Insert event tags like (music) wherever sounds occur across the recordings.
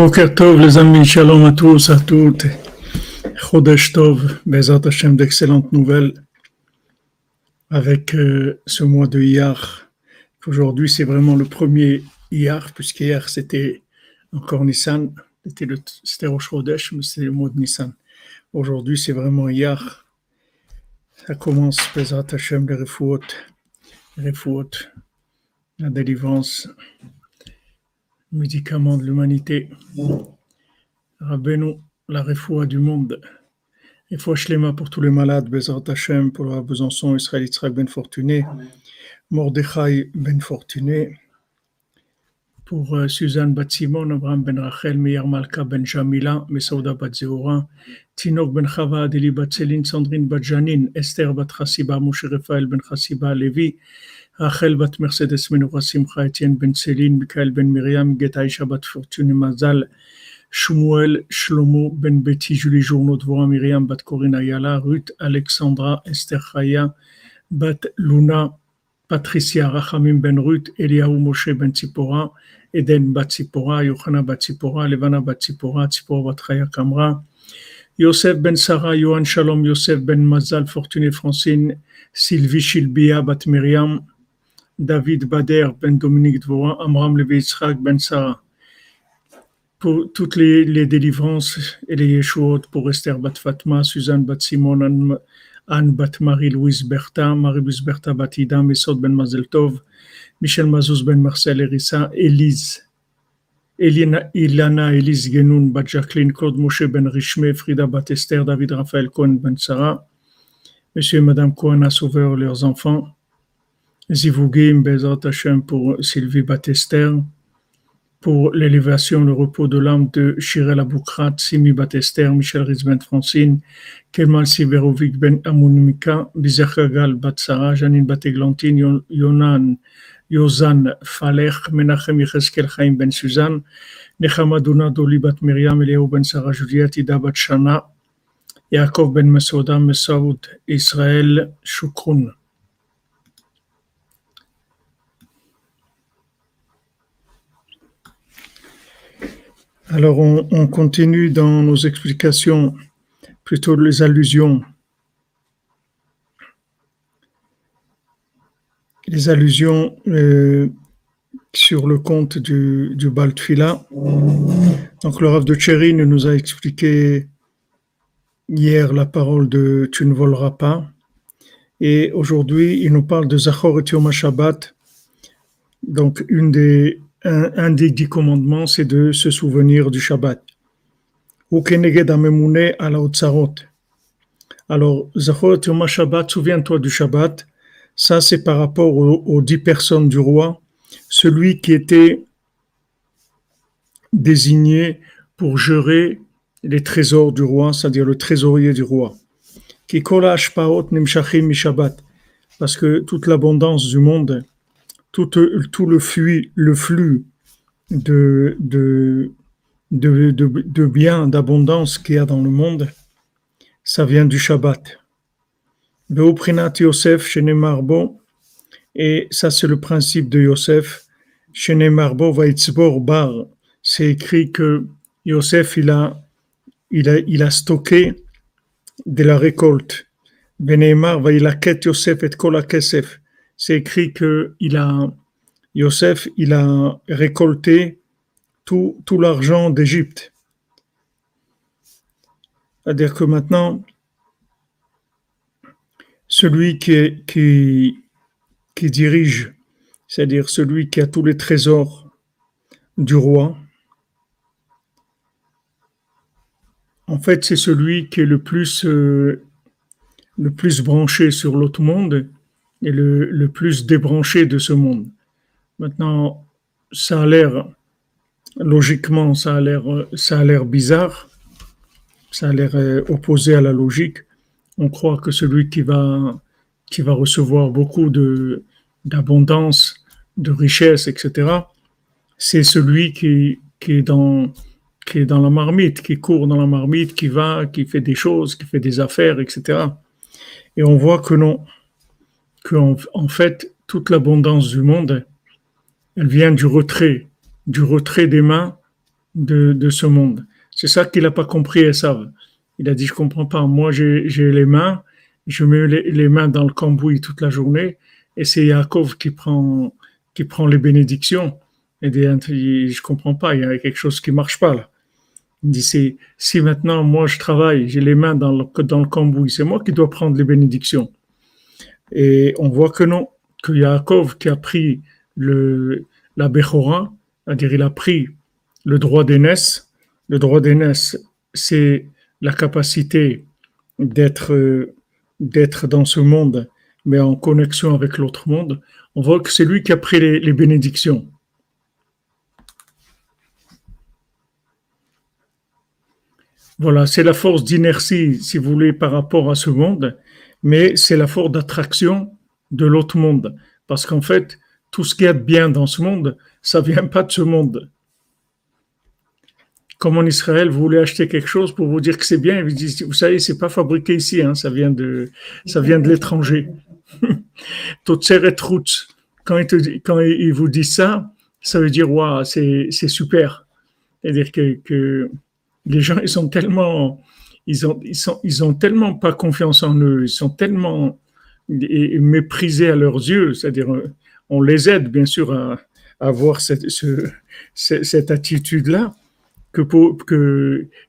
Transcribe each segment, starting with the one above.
Boker Tov, les amis, shalom à tous, à toutes. Chodesh Tov, Bezat Hashem, d'excellentes nouvelles avec euh, ce mois de Iyar. Aujourd'hui, c'est vraiment le premier Iyar, puisqu'hier c'était encore Nissan, c'était le Rosh Chodesh, mais c'est le mois de Nissan. Aujourd'hui, c'est vraiment Iyar. Ça commence, Bezat Hashem, les refouot, la délivrance médicaments de l'humanité. Rabbeinu, la refoua du monde. Et Shlema pour tous les malades, Bezrat Hashem, pour la Besançon, Israël Yitzhak Ben Fortuné, Mordechai Ben Fortuné, pour euh, Suzanne Batsimon, Abraham Ben Rachel, Meir Malka Ben Jamila, Mesouda Bat Zehoura, Tinok Ben Chava, Adeli Bat Céline, Sandrine Bat Janine, Esther Bat Chassiba, Moshe Raphaël Ben Chassiba, Levi, רחל בת מרסדס מנורה שמחה אתיין בן צלין, מיכאל בן מרים, גט האישה בת פורטונה מזל, שמואל שלמה בן ביתי, ג'ולי ז'ורנו דבורה מרים, בת קורין איילה, רות אלכסנדרה, אסתר חיה, בת לונה, פטריסיה רחמים בן רות, אליהו משה בן ציפורה, עדן בת ציפורה, יוחנה בת ציפורה, לבנה בת ציפורה, ציפורה בת חיה קמרה, יוסף בן שרה, יוהן שלום, יוסף בן מזל, פורטוני פרנסין, סילבי שלביה בת מרים, David Bader ben Dominique Dvorin, Amram Levi Yitzhak ben Sarah. Pour toutes les, délivrances et les Yeshuot, pour Esther Bat Fatma, Suzanne Bat Simon, Anne, Bat Marie-Louise Bertha, Marie-Louise Bertha Bat Ida, ben Mazel Tov, Michel Mazouz ben Marcel Erissa, Elise, Elina, Ilana Elise Genoun Bat Jacqueline, Claude Moshe ben Richme, Frida Bat Esther, David Raphaël Cohen ben Sarah, Monsieur et Madame Cohen a sauvé leurs enfants, Zivugim Bezrat Hashem pour Sylvie Batester, pour l'élévation, le repos de l'âme de Shirel Aboukrat, Simi Batester, Michel Rizben Francine, Kemal Siverovic Ben Amunimika, Bizachagal Batsara, Janine Bateglantine, Yonan, Yozan Falech, Menachem Yecheskel Chaim Ben Suzanne, Nechama Doli Bat Miriam, Eliyahu Ben Sarah Juliet, Ida Bat Shana, Yaakov Ben Mesouda, Mesaoud, Israël, Shukron. Alors, on, continue dans nos explications, plutôt les allusions. Les allusions euh, sur le compte du, du Baltfila. Donc, le Rav de Tchérine nous a expliqué hier la parole de Tu ne voleras pas. Et aujourd'hui, il nous parle de Zachor et Yom Shabbat. Donc, une des un, des dix commandements, c'est de se souvenir du Shabbat. Alors, Shabbat, souviens-toi du Shabbat. Ça, c'est par rapport aux, dix personnes du roi. Celui qui était désigné pour gérer les trésors du roi, c'est-à-dire le trésorier du roi. Parce que toute l'abondance du monde tout, tout le, flux, de, de, biens, d'abondance qu'il y a dans le monde, ça vient du Shabbat. Yosef, Marbo, et ça c'est le principe de Yosef. Marbo Vaitzbor Bar, c'est écrit que Yosef il a, il a, il a stocké de la récolte. Beneimar Vailaket Yosef et Kola Kesef c'est écrit que il a, Yosef, il a récolté tout, tout l'argent d'Égypte. C'est-à-dire que maintenant, celui qui, qui, dirige, c'est-à-dire celui qui a tous les trésors du roi, en fait, c'est celui qui est le plus, euh, le plus branché sur l'autre monde est le, plus débranché de ce monde. Maintenant, ça a l'air, logiquement, ça a l'air, ça a l'air bizarre, ça a l'air euh, opposé à la logique. On croit que celui qui va, qui va recevoir beaucoup de, d'abondance, de richesse, etc., c'est celui qui, qui est dans, qui est dans la marmite, qui court dans la marmite, qui va, qui fait des choses, qui fait des affaires, etc. Et on voit que non qu'en en fait, toute l'abondance du monde, elle vient du retrait, du retrait des mains de, de ce monde. C'est ça qu'il n'a pas compris, Esav. Il a dit, je comprends pas. Moi, j'ai les mains, je mets les, mains dans le cambouis toute la journée, et c'est Yaakov qui prend, qui prend les bénédictions. Et je comprends pas, il y a quelque chose qui marche pas là. Il dit, si maintenant moi je travaille, j'ai les mains dans le, dans le cambouis, c'est moi qui dois prendre les bénédictions. Et on voit que non, que Yaakov qui a pris la Bechora, c'est-à-dire il a pris le droit d'aînesse. Le droit d'aînesse, c'est la capacité d'être d'être dans ce monde, mais en connexion avec l'autre monde. On voit que c'est lui qui a pris les bénédictions. Voilà, c'est la force d'inertie, si vous voulez, par rapport à ce monde, mais c'est la force d'attraction de l'autre monde. Parce qu'en fait, tout ce qui est bien dans ce monde, ça vient pas de ce monde. Comme en Israël, vous voulez acheter quelque chose pour vous dire que c'est bien, vous dites, vous savez, c'est pas fabriqué ici, hein, ça vient de, ça vient de l'étranger. (laughs) quand ils, quand ils vous disent ça, ça veut dire, waouh, c'est, super. C'est-à-dire que les gens, ils sont tellement, ils ont, tellement pas confiance en eux, ils sont tellement méprisés à leurs yeux. C'est-à-dire, on les aide bien sûr à, avoir cette, attitude-là. Que,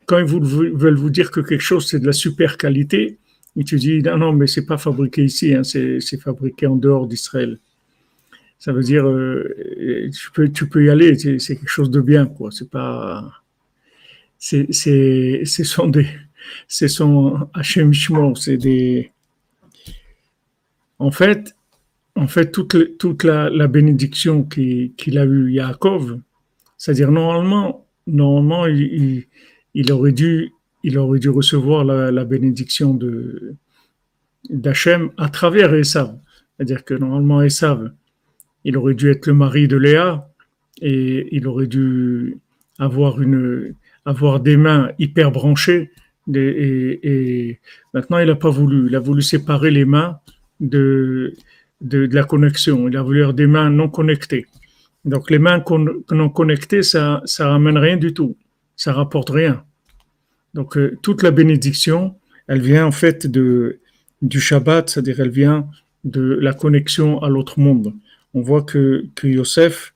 quand ils veulent vous dire que quelque chose c'est de la super qualité, ils te disent non, non, mais c'est pas fabriqué ici, hein, c'est fabriqué en dehors d'Israël. Ça veut dire, euh, tu, peux, tu y aller, c'est quelque chose de bien, quoi. C'est pas c'est, c'est, ce sont des, ce sont c'est des, en fait, en fait, toute, toute la, la bénédiction qu'il a eu Yaakov, c'est-à-dire normalement, normalement, il, il, aurait dû, il aurait dû recevoir la, la bénédiction de d'Hachem à travers Esav. C'est-à-dire que normalement, Esav, il aurait dû être le mari de Léa et il aurait dû avoir une, avoir des mains hyper branchées. Et, maintenant, il n'a pas voulu. Il a voulu séparer les mains de, de, la connexion. Il a voulu avoir des mains non connectées. Donc, les mains non connectées, ça ça ramène rien du tout. Ça rapporte rien. Donc, euh, toute la bénédiction, elle vient en fait de, du Shabbat, c'est-à-dire elle vient de la connexion à l'autre monde. On voit que, que Yosef,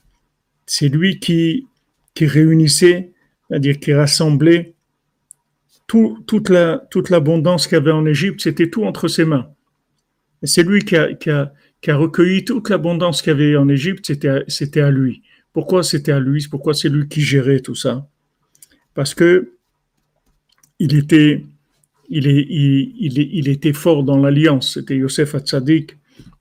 c'est lui qui, qui réunissait c'est-à-dire qu'il rassemblait tout, toute, la, toute l'abondance qu'il y avait en Égypte, c'était tout entre ses mains. Et c'est lui qui a, qui, a, recueilli toute l'abondance qu'il y avait en Égypte, c'était, c'était à lui. Pourquoi c'était à lui? Pourquoi c'est lui qui gérait tout ça? Parce que il était, il, est, il, il, était fort dans l'alliance. C'était Yosef Hatzadik.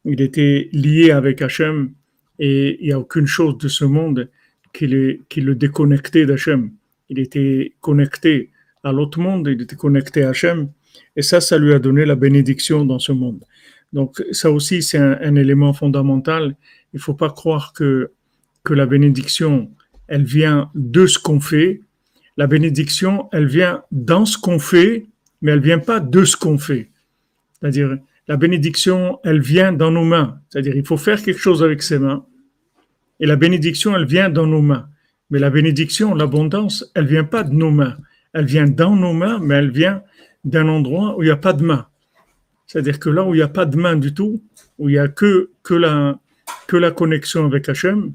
Il était lié avec Hachem et il n'y a aucune chose de ce monde qui le, qui le déconnectait d'Hachem il était connecté à l'autre monde, il était connecté à Hachem, et ça, ça lui a donné la bénédiction dans ce monde. Donc ça aussi, c'est un, élément fondamental. Il ne faut pas croire que, que la bénédiction, elle vient de ce qu'on fait. La bénédiction, elle vient dans ce qu'on fait, mais elle vient pas de ce qu'on fait. C'est-à-dire, la bénédiction, elle vient dans nos mains. C'est-à-dire, il faut faire quelque chose avec ses mains. Et la bénédiction, elle vient dans nos mains. Mais la bénédiction, l'abondance, elle vient pas de nos mains. Elle vient dans nos mains, mais elle vient d'un endroit où il n'y a pas de main. C'est-à-dire que là où il n'y a pas de main du tout, où il n'y a que, la, que la connexion avec Hachem,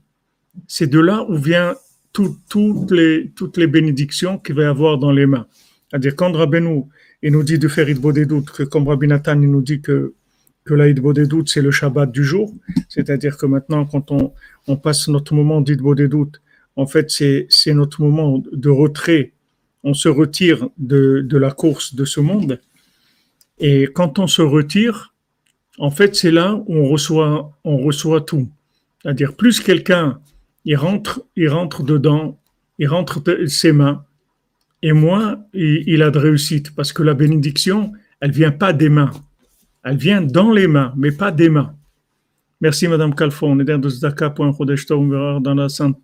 c'est de là où vient toutes, les, toutes les bénédictions qu'il va y avoir dans les mains. C'est-à-dire quand Rabbeinu il nous dit de faire Idbo des doutes, que comme Rabbi Nathan il nous dit que, que la Idbo des doutes c'est le Shabbat du jour, c'est-à-dire que maintenant quand on, on passe notre moment d'Idbo des doutes en fait, c'est notre moment de retrait. On se retire de, la course de ce monde. Et quand on se retire, en fait, c'est là où on reçoit, on reçoit tout. C'est-à-dire, plus quelqu'un, il rentre, il rentre dedans, il rentre de ses mains, et moins il, a de réussite. Parce que la bénédiction, elle vient pas des mains. Elle vient dans les mains, mais pas des mains. Merci, Madame Calfon. On est dans dans la sainte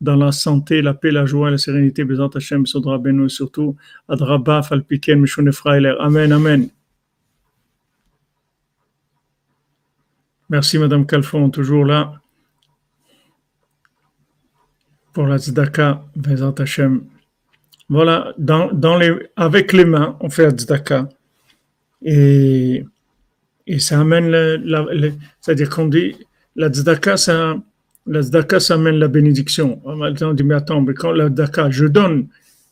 dans la santé, la paix, la joie, la sérénité, Bézant Hashem, Sodra Beno, et surtout, Adraba, Falpiken, Mishone Frailer. Amen, Amen. Merci, Madame Calfon, toujours là. pour la tzedaka, Bezat Hashem. Voilà, dans les, avec les mains, on fait la tzedaka. Et, et ça amène, la, c'est-à-dire qu'on dit, la tzedaka, ça, la tzedaka, ça amène la bénédiction. On dit, mais attends, mais quand la tzedaka, je donne,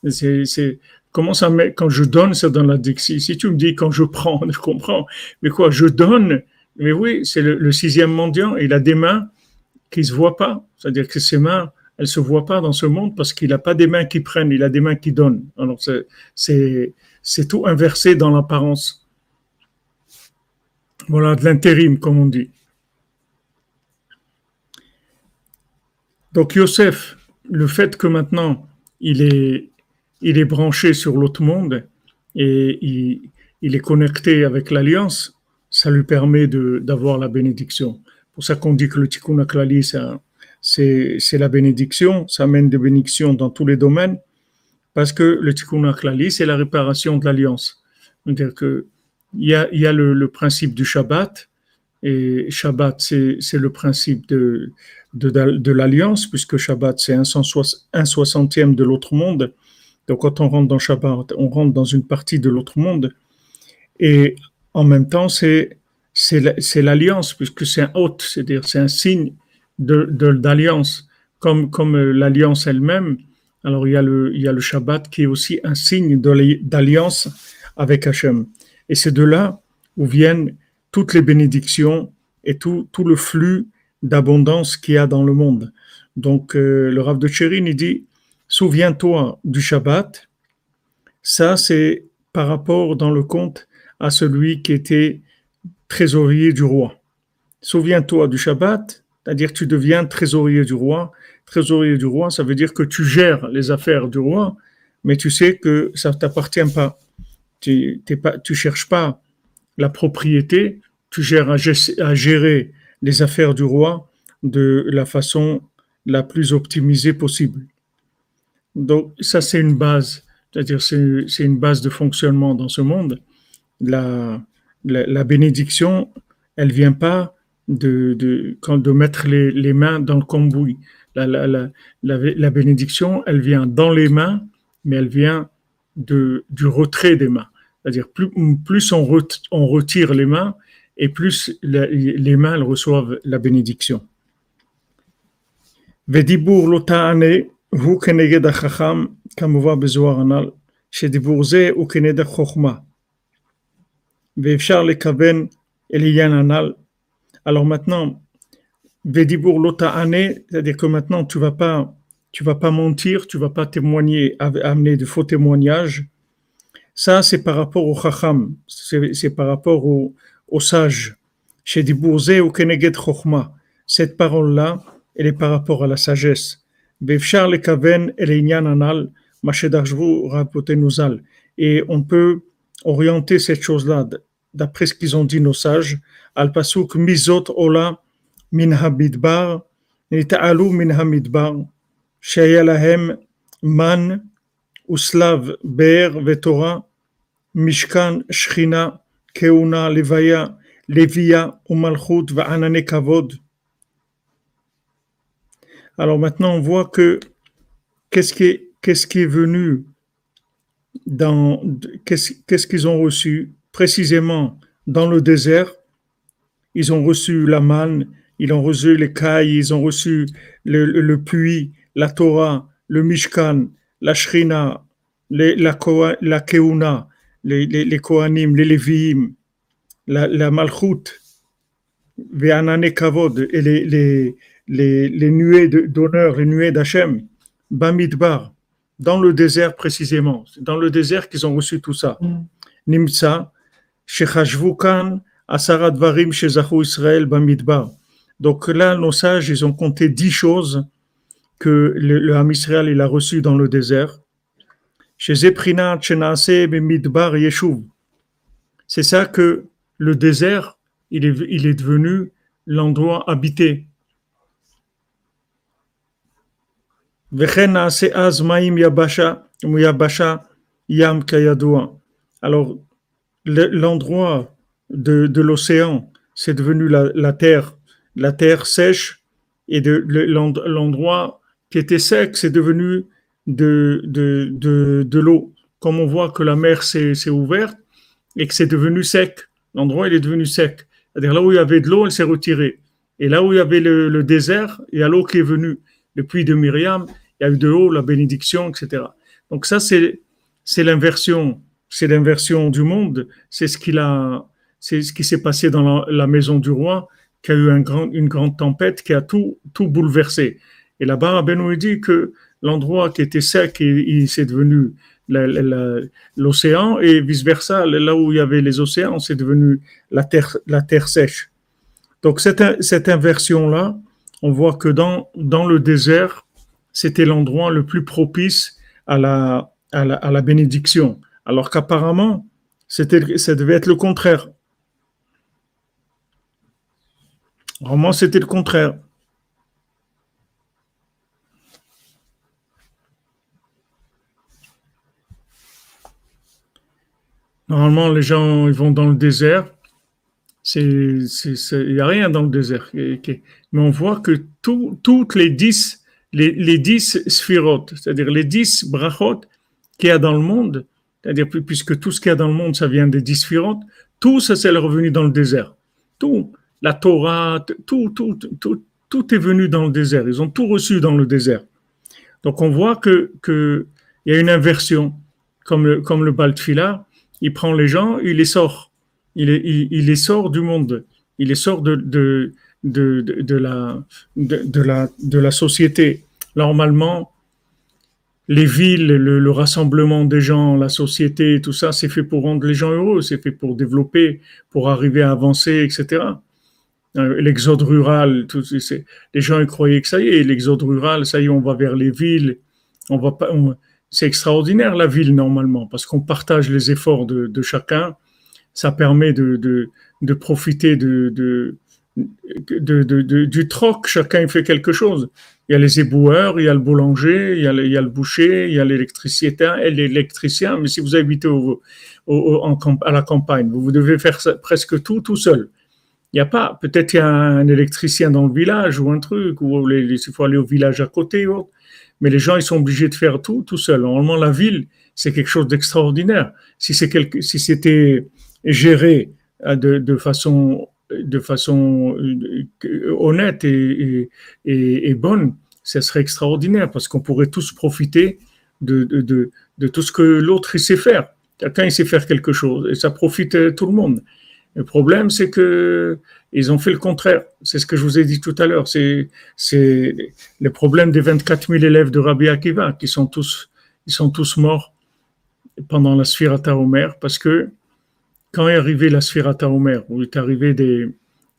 c'est, c'est, comment ça met, quand je donne, ça donne la dixie. Si tu me dis quand je prends, (laughs) je comprends. Mais quoi, je donne, mais oui, c'est le, sixième mendiant, il a des mains qui ne se voient pas. C'est-à-dire que ses mains, elles ne se voient pas dans ce monde parce qu'il n'a pas des mains qui prennent, il a des mains qui donnent. Alors c'est tout inversé dans l'apparence. Voilà, de l'intérim, comme on dit. Donc Yosef, le fait que maintenant il est, il est branché sur l'autre monde et il, il est connecté avec l'alliance, ça lui permet d'avoir la bénédiction. Pour ça qu'on dit que le tikkun aklali, c'est la bénédiction, ça amène des bénédictions dans tous les domaines, parce que le tikkun aklali, c'est la réparation de l'alliance. C'est-à-dire y a, y a le, le, principe du Shabbat, et Shabbat, c'est le principe de, de, de l'alliance, puisque Shabbat, c'est un, soixantième de l'autre monde. Donc quand on rentre dans Shabbat, on rentre dans une partie de l'autre monde. Et en même temps, c'est c'est l'alliance, puisque c'est un hôte, c'est-à-dire c'est un signe d'alliance, de, comme, comme euh, l'alliance elle-même. Alors il y, a le, il y a le Shabbat qui est aussi un signe d'alliance avec Hachem. Et c'est de là où viennent toutes les bénédictions et tout, tout le flux d'abondance qu'il y a dans le monde. Donc euh, le Rav de Tchérin, il dit, souviens-toi du Shabbat, ça c'est par rapport dans le compte à celui qui était trésorier du roi. Souviens-toi du Shabbat, c'est-à-dire tu deviens trésorier du roi. Trésorier du roi, ça veut dire que tu gères les affaires du roi, mais tu sais que ça ne t'appartient pas. Tu ne cherches pas la propriété, tu gères à gérer les affaires du roi de la façon la plus optimisée possible. Donc ça, c'est une base, c'est-à-dire c'est une base de fonctionnement dans ce monde la, la, bénédiction, elle vient pas de, de, de mettre les, les, mains dans le cambouis. La, la, la, la, bénédiction, elle vient dans les mains, mais elle vient de, du retrait des mains. C'est-à-dire, plus, plus on, on, retire les mains, et plus les mains elles reçoivent la bénédiction. ודיבור לא תענה הוא כנגד החכם כמובן בזוהר הנ"ל, שדיבור זה הוא כנגד חוכמה. Alors maintenant, Vedibur Lota c'est-à-dire que maintenant tu vas pas, tu vas pas mentir, tu vas pas témoigner, amener de faux témoignages. Ça, c'est par rapport au Chacham, c'est par rapport au, au sage. Chez Dibourze ou Keneget Chochma, cette parole-là, elle est par rapport à la sagesse. Vefchar le Kaven et Anal, Et on peut orienter cette chose-là, d'après ce qu'ils ont dit nos sages, al pasuk mizot ola min habidbar, nita'alu min hamidbar, shaya lahem man uslav ber vetora, mishkan shchina, keuna levaya, levia umalchut va'anane kavod. Alors maintenant, on voit que qu'est-ce qui est, qu'est-ce qui est venu dans qu'est-ce qu'ils ont reçu précisément dans le désert? Ils ont reçu la manne, ils ont reçu les cailles, ils ont reçu le, puits, la Torah, le Mishkan, la Shrina, la, la Keuna, les, les, les Kohanim, les Lévi'im, la, la Malchut, Kavod, et les, les, les, les nuées d'honneur, les nuées d'Hachem, Bamidbar dans le désert précisément. C'est dans le désert qu'ils ont reçu tout ça. Mm. Nimsa, Shechashvukan, Asarat Varim, Shezahu Israël, Bamidbar. Donc là, nos sages, ils ont compté dix choses que le, le Ham Israël il a reçu dans le désert. Chez. C'est ça que le désert, il est, il est devenu l'endroit habité. Alors, l'endroit de, de l'océan, c'est devenu la, la, terre, la terre sèche, et de l'endroit qui était sec, c'est devenu de, de, de, de l'eau. Comme on voit que la mer s'est ouverte et que c'est devenu sec, l'endroit il est devenu sec. C'est-à-dire là où il y avait de l'eau, elle s'est retirée. Et là où il y avait le, le désert, il y a l'eau qui est venue. Le puits de Myriam, il y a eu de l'eau, la bénédiction, etc. Donc ça, c'est, l'inversion. C'est l'inversion du monde. C'est ce c'est ce qui s'est passé dans la, maison du roi, qui a eu une grande tempête qui a tout, tout bouleversé. Et là-bas, Benoît dit que l'endroit qui était sec, il, s'est devenu l'océan et vice-versa, là où il y avait les océans, c'est devenu la terre, sèche. Donc cette, inversion-là, on voit que dans, le désert, c'était l'endroit le plus propice à la, à la, bénédiction. Alors qu'apparemment, ça devait être le contraire. Vraiment, c'était le contraire. Normalement, les gens ils vont dans le désert. Il n'y a rien dans le désert. Mais on voit que toutes les dix, les, dix sphirotes, c'est-à-dire les dix brachot qu'il y a dans le monde, c'est-à-dire puisque tout ce qu'il y a dans le monde, ça vient des dix sphirotes, tout ça, c'est revenu dans le désert. Tout, la Torah, tout, tout, tout, tout est venu dans le désert. Ils ont tout reçu dans le désert. Donc on voit que, que il y a une inversion, comme le, comme le Baltfila, il prend les gens, il les sort. Il, les sort du monde. Il les sort de la société. Normalement, les villes, le, rassemblement des gens, la société, tout ça, c'est fait pour rendre les gens heureux, c'est fait pour développer, pour arriver à avancer, etc. Euh, l'exode rural, tout, les gens ils croyaient que ça y est, l'exode rural, ça y est, on va vers les villes, on va pas, c'est extraordinaire la ville normalement, parce qu'on partage les efforts de, chacun. Ça permet de, profiter de, du troc. Chacun fait quelque chose. Il y a les éboueurs, il y a le boulanger, il y a le, boucher, il y a l'électricien. Mais si vous habitez au, à la campagne, vous devez faire presque tout tout seul. Il n'y a pas, peut-être il y a un électricien dans le village ou un truc, ou il faut aller au village à côté ou autre mais les gens, ils sont obligés de faire tout tout seuls. Normalement, la ville, c'est quelque chose d'extraordinaire. Si c'était géré euh, de, façon, euh, honnête et, bonne, ce serait extraordinaire parce qu'on pourrait tous profiter de, tout ce que l'autre sait faire. Chacun sait faire quelque chose et ça profite tout le monde. Le problème, c'est que ils ont fait le contraire. C'est ce que je vous ai dit tout à l'heure. C'est, c'est le problème des 24 000 élèves de Rabbi Akiva qui sont tous, ils sont tous morts pendant la Sphirata Omer parce que quand est arrivé la Sphirata Omer, où est arrivé des,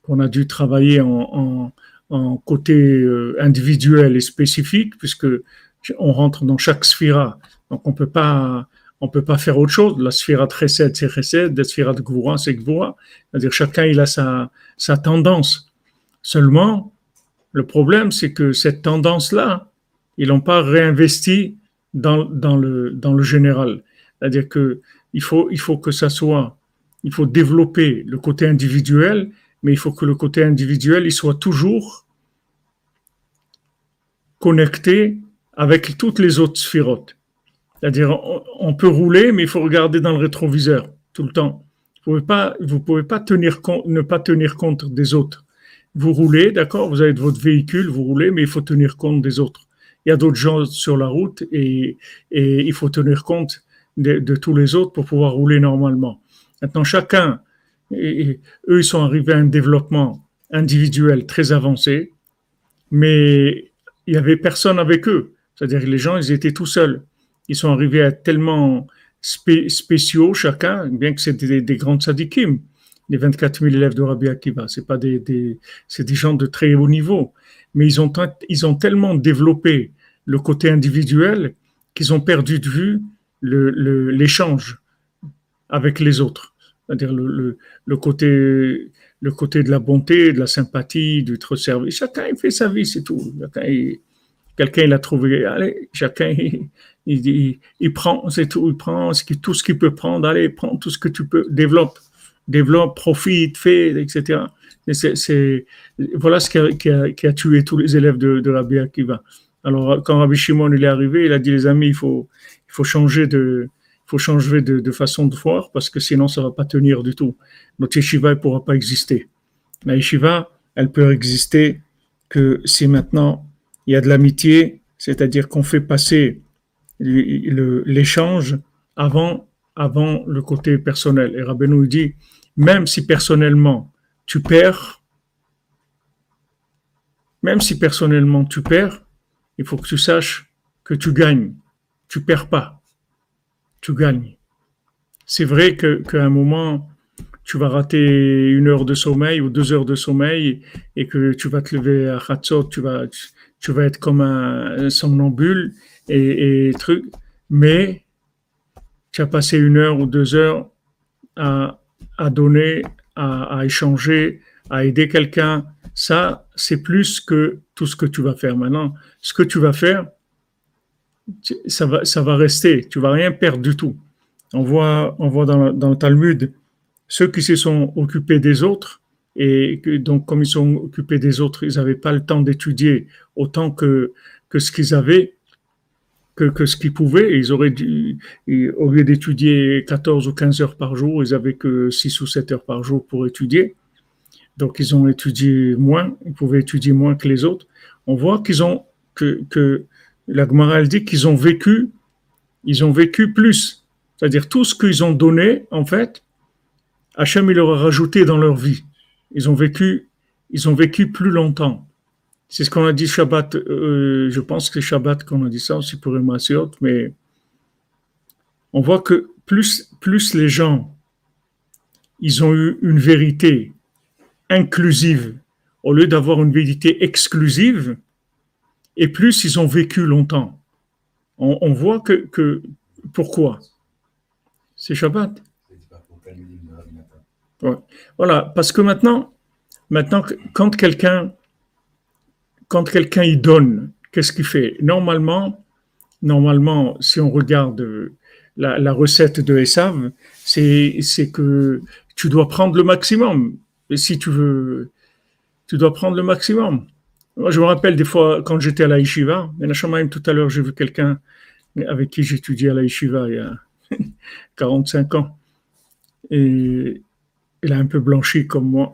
qu'on a dû travailler en, en, côté euh, individuel et spécifique puisque on rentre dans chaque sphira. Donc on peut pas, on peut pas faire autre chose. La sphira de chesed, c'est chesed, la sphira de gvura, c'est gvura. C'est-à-dire chacun, il a sa, sa tendance. Seulement, le problème, c'est que cette tendance-là, ils n'ont pas réinvesti dans, dans, le, dans le général. C'est-à-dire que il faut, il faut que ça soit, il faut développer le côté individuel, mais il faut que le côté individuel, il soit toujours connecté avec toutes les autres sphirotes. C'est-à-dire, on peut rouler, mais il faut regarder dans le rétroviseur tout le temps. Vous vous pouvez pas ne pas tenir compte des autres. Vous roulez, d'accord, vous avez votre véhicule, vous roulez, mais il faut tenir compte des autres. Il y a d'autres gens sur la route et, il faut tenir compte de, tous les autres pour pouvoir rouler normalement. Maintenant, chacun, eux, ils sont arrivés à un développement individuel très avancé, mais il y avait personne avec eux. C'est-à-dire que les gens, ils étaient tout seuls ils sont arrivés à tellement spéciaux chacun, bien que c'était des, grands sadikim, les 24 000 élèves de Rabbi Akiva, c'est pas des, des c'est des gens de très haut niveau, mais ils ont, ils ont tellement développé le côté individuel qu'ils ont perdu de vue l'échange le, avec les autres, c'est-à-dire le, le, côté le côté de la bonté, de la sympathie, du service. Chacun il fait sa vie, c'est tout. Quelqu'un il a trouvé, allez, chacun il, prend, c'est tout, il prend tout ce qu'il peut prendre, allez, prends tout ce que tu peux, développe, développe, profite, fais, etc. c'est, voilà ce qui a, tué tous les élèves de, de Rabbi Akiva. Alors, quand Rabbi Shimon il est arrivé, il a dit les amis, il faut, changer de, faut changer de façon de voir parce que sinon ça va pas tenir du tout. Notre yeshiva ne pourra pas exister. La yeshiva, elle peut exister que si maintenant il y a de l'amitié, c'est-à-dire qu'on fait passer l'échange avant, avant le côté personnel. Et Rabbeinu dit, même si personnellement tu perds, même si personnellement tu perds, il faut que tu saches que tu gagnes. Tu perds pas. Tu gagnes. C'est vrai qu'à un moment, tu vas rater une heure de sommeil ou deux heures de sommeil et que tu vas te lever à Hatzot, tu vas, tu vas être comme un, somnambule et, et truc. Mais tu as passé une heure ou deux heures à, à donner, à, échanger, à aider quelqu'un, ça, c'est plus que tout ce que tu vas faire maintenant. Ce que tu vas faire, ça va, ça va rester. Tu vas rien perdre du tout. On voit, on voit dans, dans le Talmud, ceux qui se sont occupés des autres, et donc comme ils sont occupés des autres, ils n'avaient pas le temps d'étudier autant que, que ce qu'ils avaient, que, ce qu'ils pouvaient. Ils auraient dû, au lieu d'étudier 14 ou 15 heures par jour, ils avaient que 6 ou 7 heures par jour pour étudier. Donc, ils ont étudié moins, ils pouvaient étudier moins que les autres. On voit qu'ils ont, que, que la Gemara, dit qu'ils ont vécu, ils ont vécu plus. C'est-à-dire, tout ce qu'ils ont donné, en fait, Hachem, il leur a rajouté dans leur vie. Ils ont vécu, ils ont vécu plus longtemps. C'est ce qu'on a dit Shabbat. Euh, je pense que Shabbat qu'on a dit ça aussi pour Emmanuel, mais on voit que plus, plus les gens, ils ont eu une vérité inclusive au lieu d'avoir une vérité exclusive, et plus ils ont vécu longtemps. On, voit que, que pourquoi? C'est Shabbat. Voilà, parce que maintenant, maintenant quand quelqu'un quand quelqu'un y donne, qu'est-ce qu'il fait? Normalement, normalement, si on regarde la, recette de Esav, c'est que tu dois prendre le maximum. Et si tu veux, tu dois prendre le maximum. Je me rappelle des fois quand j'étais à la Yeshiva, tout à l'heure, j'ai vu quelqu'un avec qui j'étudiais à la Yeshiva il y a (laughs) 45 ans. Et il a un peu blanchi comme moi.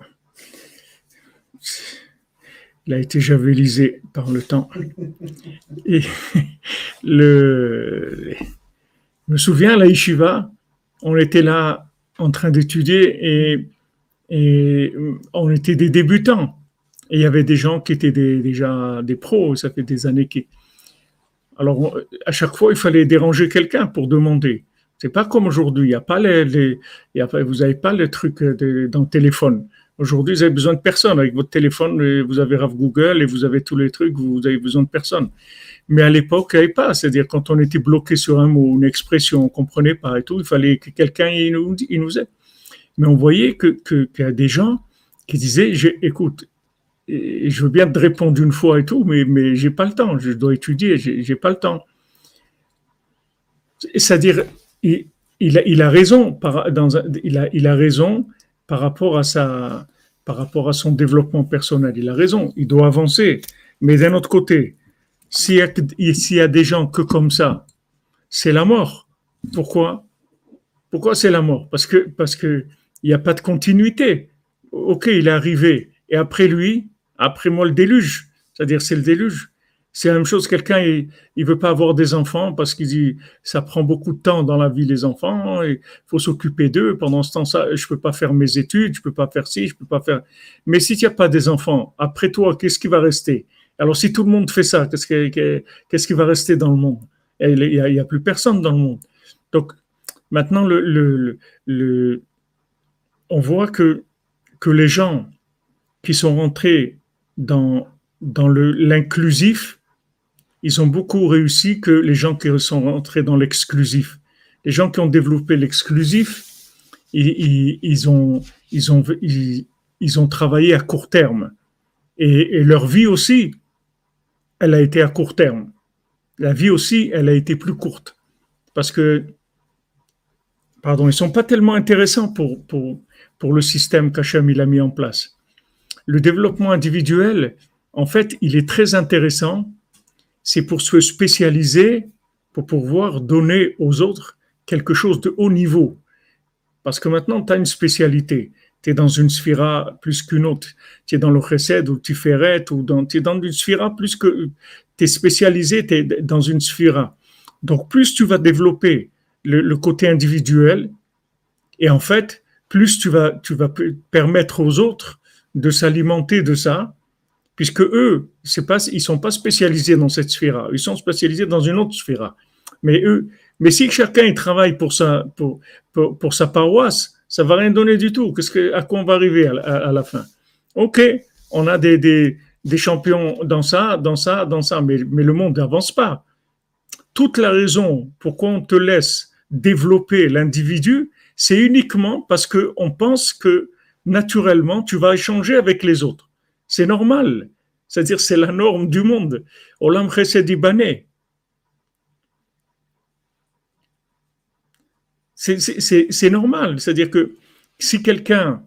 Il a été javelisé par le temps. Et (laughs) le, je me souviens, la Yeshiva, on était là en train d'étudier et et on était des débutants. Et il y avait des gens qui étaient déjà des pros, ça fait des années qui. Alors, à chaque fois, il fallait déranger quelqu'un pour demander. C'est pas comme aujourd'hui. Les, vous n'avez pas le truc dans le téléphone. Aujourd'hui, vous avez besoin de personne. Avec votre téléphone, vous avez Google et vous avez tous les trucs, vous avez besoin de personne. Mais à l'époque, il n'y avait pas. C'est-à-dire, quand on était bloqué sur un mot, une expression, on ne comprenait pas et tout, il fallait que quelqu'un nous, il nous aide mais on voyait que, qu'il y a des gens qui disaient, écoute, je veux bien te répondre une fois et tout, mais, mais j'ai pas le temps, je dois étudier, j'ai, j'ai pas le temps. C'est-à-dire, il, il, a, raison il, a, il a raison par rapport à sa, par rapport à son développement personnel. Il a raison, il doit avancer. Mais d'un autre côté, s'il y, y a des gens que comme ça, c'est la mort. Pourquoi? Pourquoi c'est la mort? Parce que parce que il n'y a pas de continuité. Ok, il est arrivé. Et après lui, après moi, le déluge. C'est-à-dire, c'est le déluge. C'est la même chose, quelqu'un, il ne veut pas avoir des enfants parce qu'il dit, ça prend beaucoup de temps dans la vie, les enfants, il faut s'occuper d'eux. Pendant ce temps, ça, je ne peux pas faire mes études, je ne peux pas faire ci, je ne peux pas faire. Mais si tu n'as pas des enfants, après toi, qu'est-ce qui va rester? Alors, si tout le monde fait ça, qu'est-ce qui va rester dans le monde? Il n'y a, plus personne dans le monde. Donc, maintenant, le, le, le on voit que, que les gens qui sont rentrés dans, dans l'inclusif, ils ont beaucoup réussi que les gens qui sont rentrés dans l'exclusif. Les gens qui ont développé l'exclusif, ils, ont, ils, ont, ils, ont travaillé à court terme. Et, leur vie aussi, elle a été à court terme. La vie aussi, elle a été plus courte. Parce que, pardon, ils sont pas tellement intéressants pour, pour, pour le système qu'Hachem a mis en place. Le développement individuel, en fait, il est très intéressant c'est pour se spécialiser, pour pouvoir donner aux autres quelque chose de haut niveau. Parce que maintenant, tu as une spécialité. Tu es dans une sphira plus qu'une autre. Tu es dans le chesed ou tu fais ou tu es dans une sphira plus que. Tu es spécialisé, tu es dans une sphira. Donc, plus tu vas développer le, côté individuel, et en fait, plus tu vas, tu vas permettre aux autres de s'alimenter de ça, puisque eux, c'est pas, ils sont pas spécialisés dans cette sphère ils sont spécialisés dans une autre sphère. Mais eux, mais si chacun travaille pour sa, pour, pour, sa paroisse, ça va rien donner du tout. Qu'est-ce que, à quoi on va arriver à, la fin? Ok, on a des, des, des, champions dans ça, dans ça, dans ça, mais, mais le monde n'avance pas. Toute la raison pourquoi on te laisse développer l'individu, c'est uniquement parce que on pense que naturellement tu vas échanger avec les autres. C'est normal. C'est-à-dire, c'est la norme du monde. Olam Chesed C'est normal. C'est-à-dire que si quelqu'un,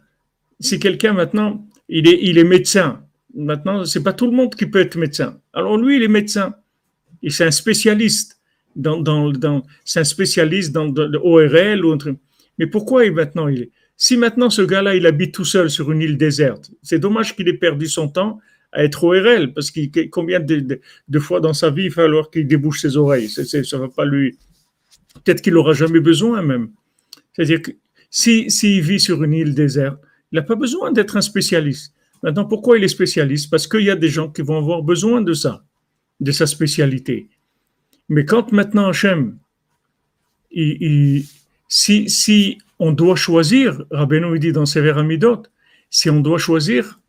si quelqu'un maintenant, il est, médecin, maintenant, c'est pas tout le monde qui peut être médecin. Alors lui, il est médecin. C'est un spécialiste dans, dans, spécialiste dans, l'ORL ou un truc. Mais pourquoi maintenant il est? Si maintenant ce gars-là, il habite tout seul sur une île déserte, c'est dommage qu'il ait perdu son temps à être ORL, parce qu'il combien de, fois dans sa vie il va falloir qu'il débouche ses oreilles. Ça ça va pas lui. Peut-être qu'il n'aura jamais besoin même. C'est-à-dire que s'il si, vit sur une île déserte, il n'a pas besoin d'être un spécialiste. Maintenant, pourquoi il est spécialiste? Parce qu'il y a des gens qui vont avoir besoin de ça, de sa spécialité. Mais quand maintenant Hachem, il, si, si on doit choisir, Rabbeinu dit dans Sever Amidot, si on doit choisir,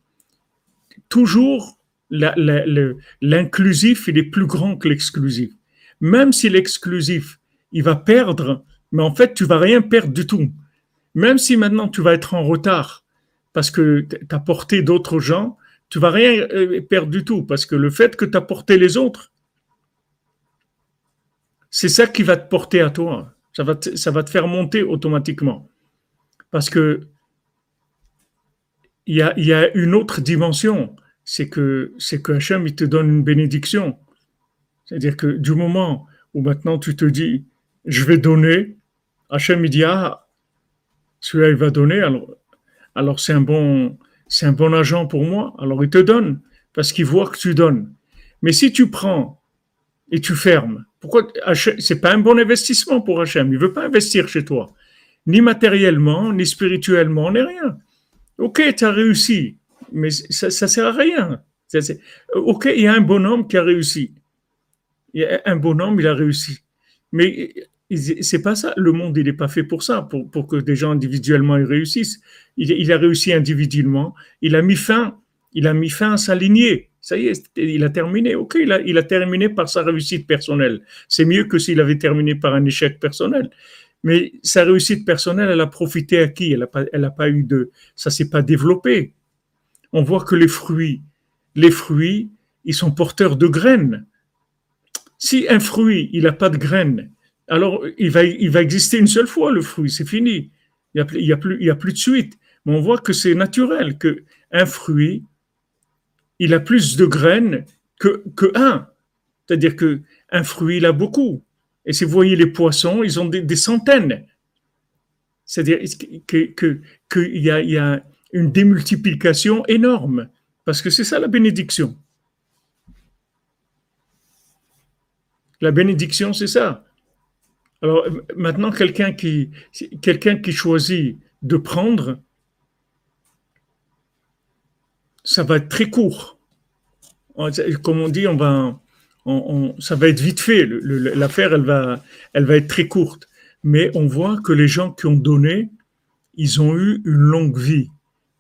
toujours l'inclusif, il est plus grand que l'exclusif. Même si l'exclusif, il va perdre, mais en fait, tu vas rien perdre du tout. Même si maintenant tu vas être en retard parce que tu as porté d'autres gens, tu vas rien euh, perdre du tout parce que le fait que tu as porté les autres, c'est ça qui va te porter à toi. Ça va te, ça va te faire monter automatiquement. Parce que il y a, une autre dimension, c'est que c'est que Hachem il te donne une bénédiction. C'est-à-dire que du moment où maintenant tu te dis je vais donner, Hachem il dit ah celui-là il va donner alors alors c'est un bon c'est un bon agent pour moi alors il te donne parce qu'il voit que tu donnes. Mais si tu prends et tu fermes, pourquoi c'est pas un bon investissement pour Hachem Il veut pas investir chez toi, ni matériellement, ni spirituellement, ni rien. Ok, tu as réussi, mais ça, ça sert à rien. Ok, il y a un bonhomme qui a réussi. Il y a un bonhomme, il a réussi. Mais c'est pas ça. Le monde, il n'est pas fait pour ça, pour, que des gens individuellement ils réussissent. Il, il, a réussi individuellement. Il a mis fin, il a mis fin à sa lignée. Ça y est, il a terminé. Ok, il a, terminé par sa réussite personnelle. C'est mieux que s'il avait terminé par un échec personnel. Mais sa réussite personnelle, elle a profité à qui? Elle n'a pas, eu de, ça s'est pas développé. On voit que les fruits, les fruits, ils sont porteurs de graines. Si un fruit, il n'a pas de graines, alors il va, il exister une seule fois le fruit, c'est fini. Il n'y a, a, plus, a plus de suite. Mais on voit que c'est naturel que un fruit, il a plus de graines que, un. C'est-à-dire que un fruit, il a beaucoup. Et si vous voyez les poissons, ils ont des, centaines. C'est-à-dire qu'il y a une démultiplication énorme. Parce que c'est ça la bénédiction. La bénédiction, c'est ça. Alors maintenant, quelqu'un qui, quelqu'un qui choisit de prendre, ça va être très court. Comme on dit, on va, ça va être vite fait. L'affaire, elle va, elle va être très courte. Mais on voit que les gens qui ont donné, ils ont eu une longue vie.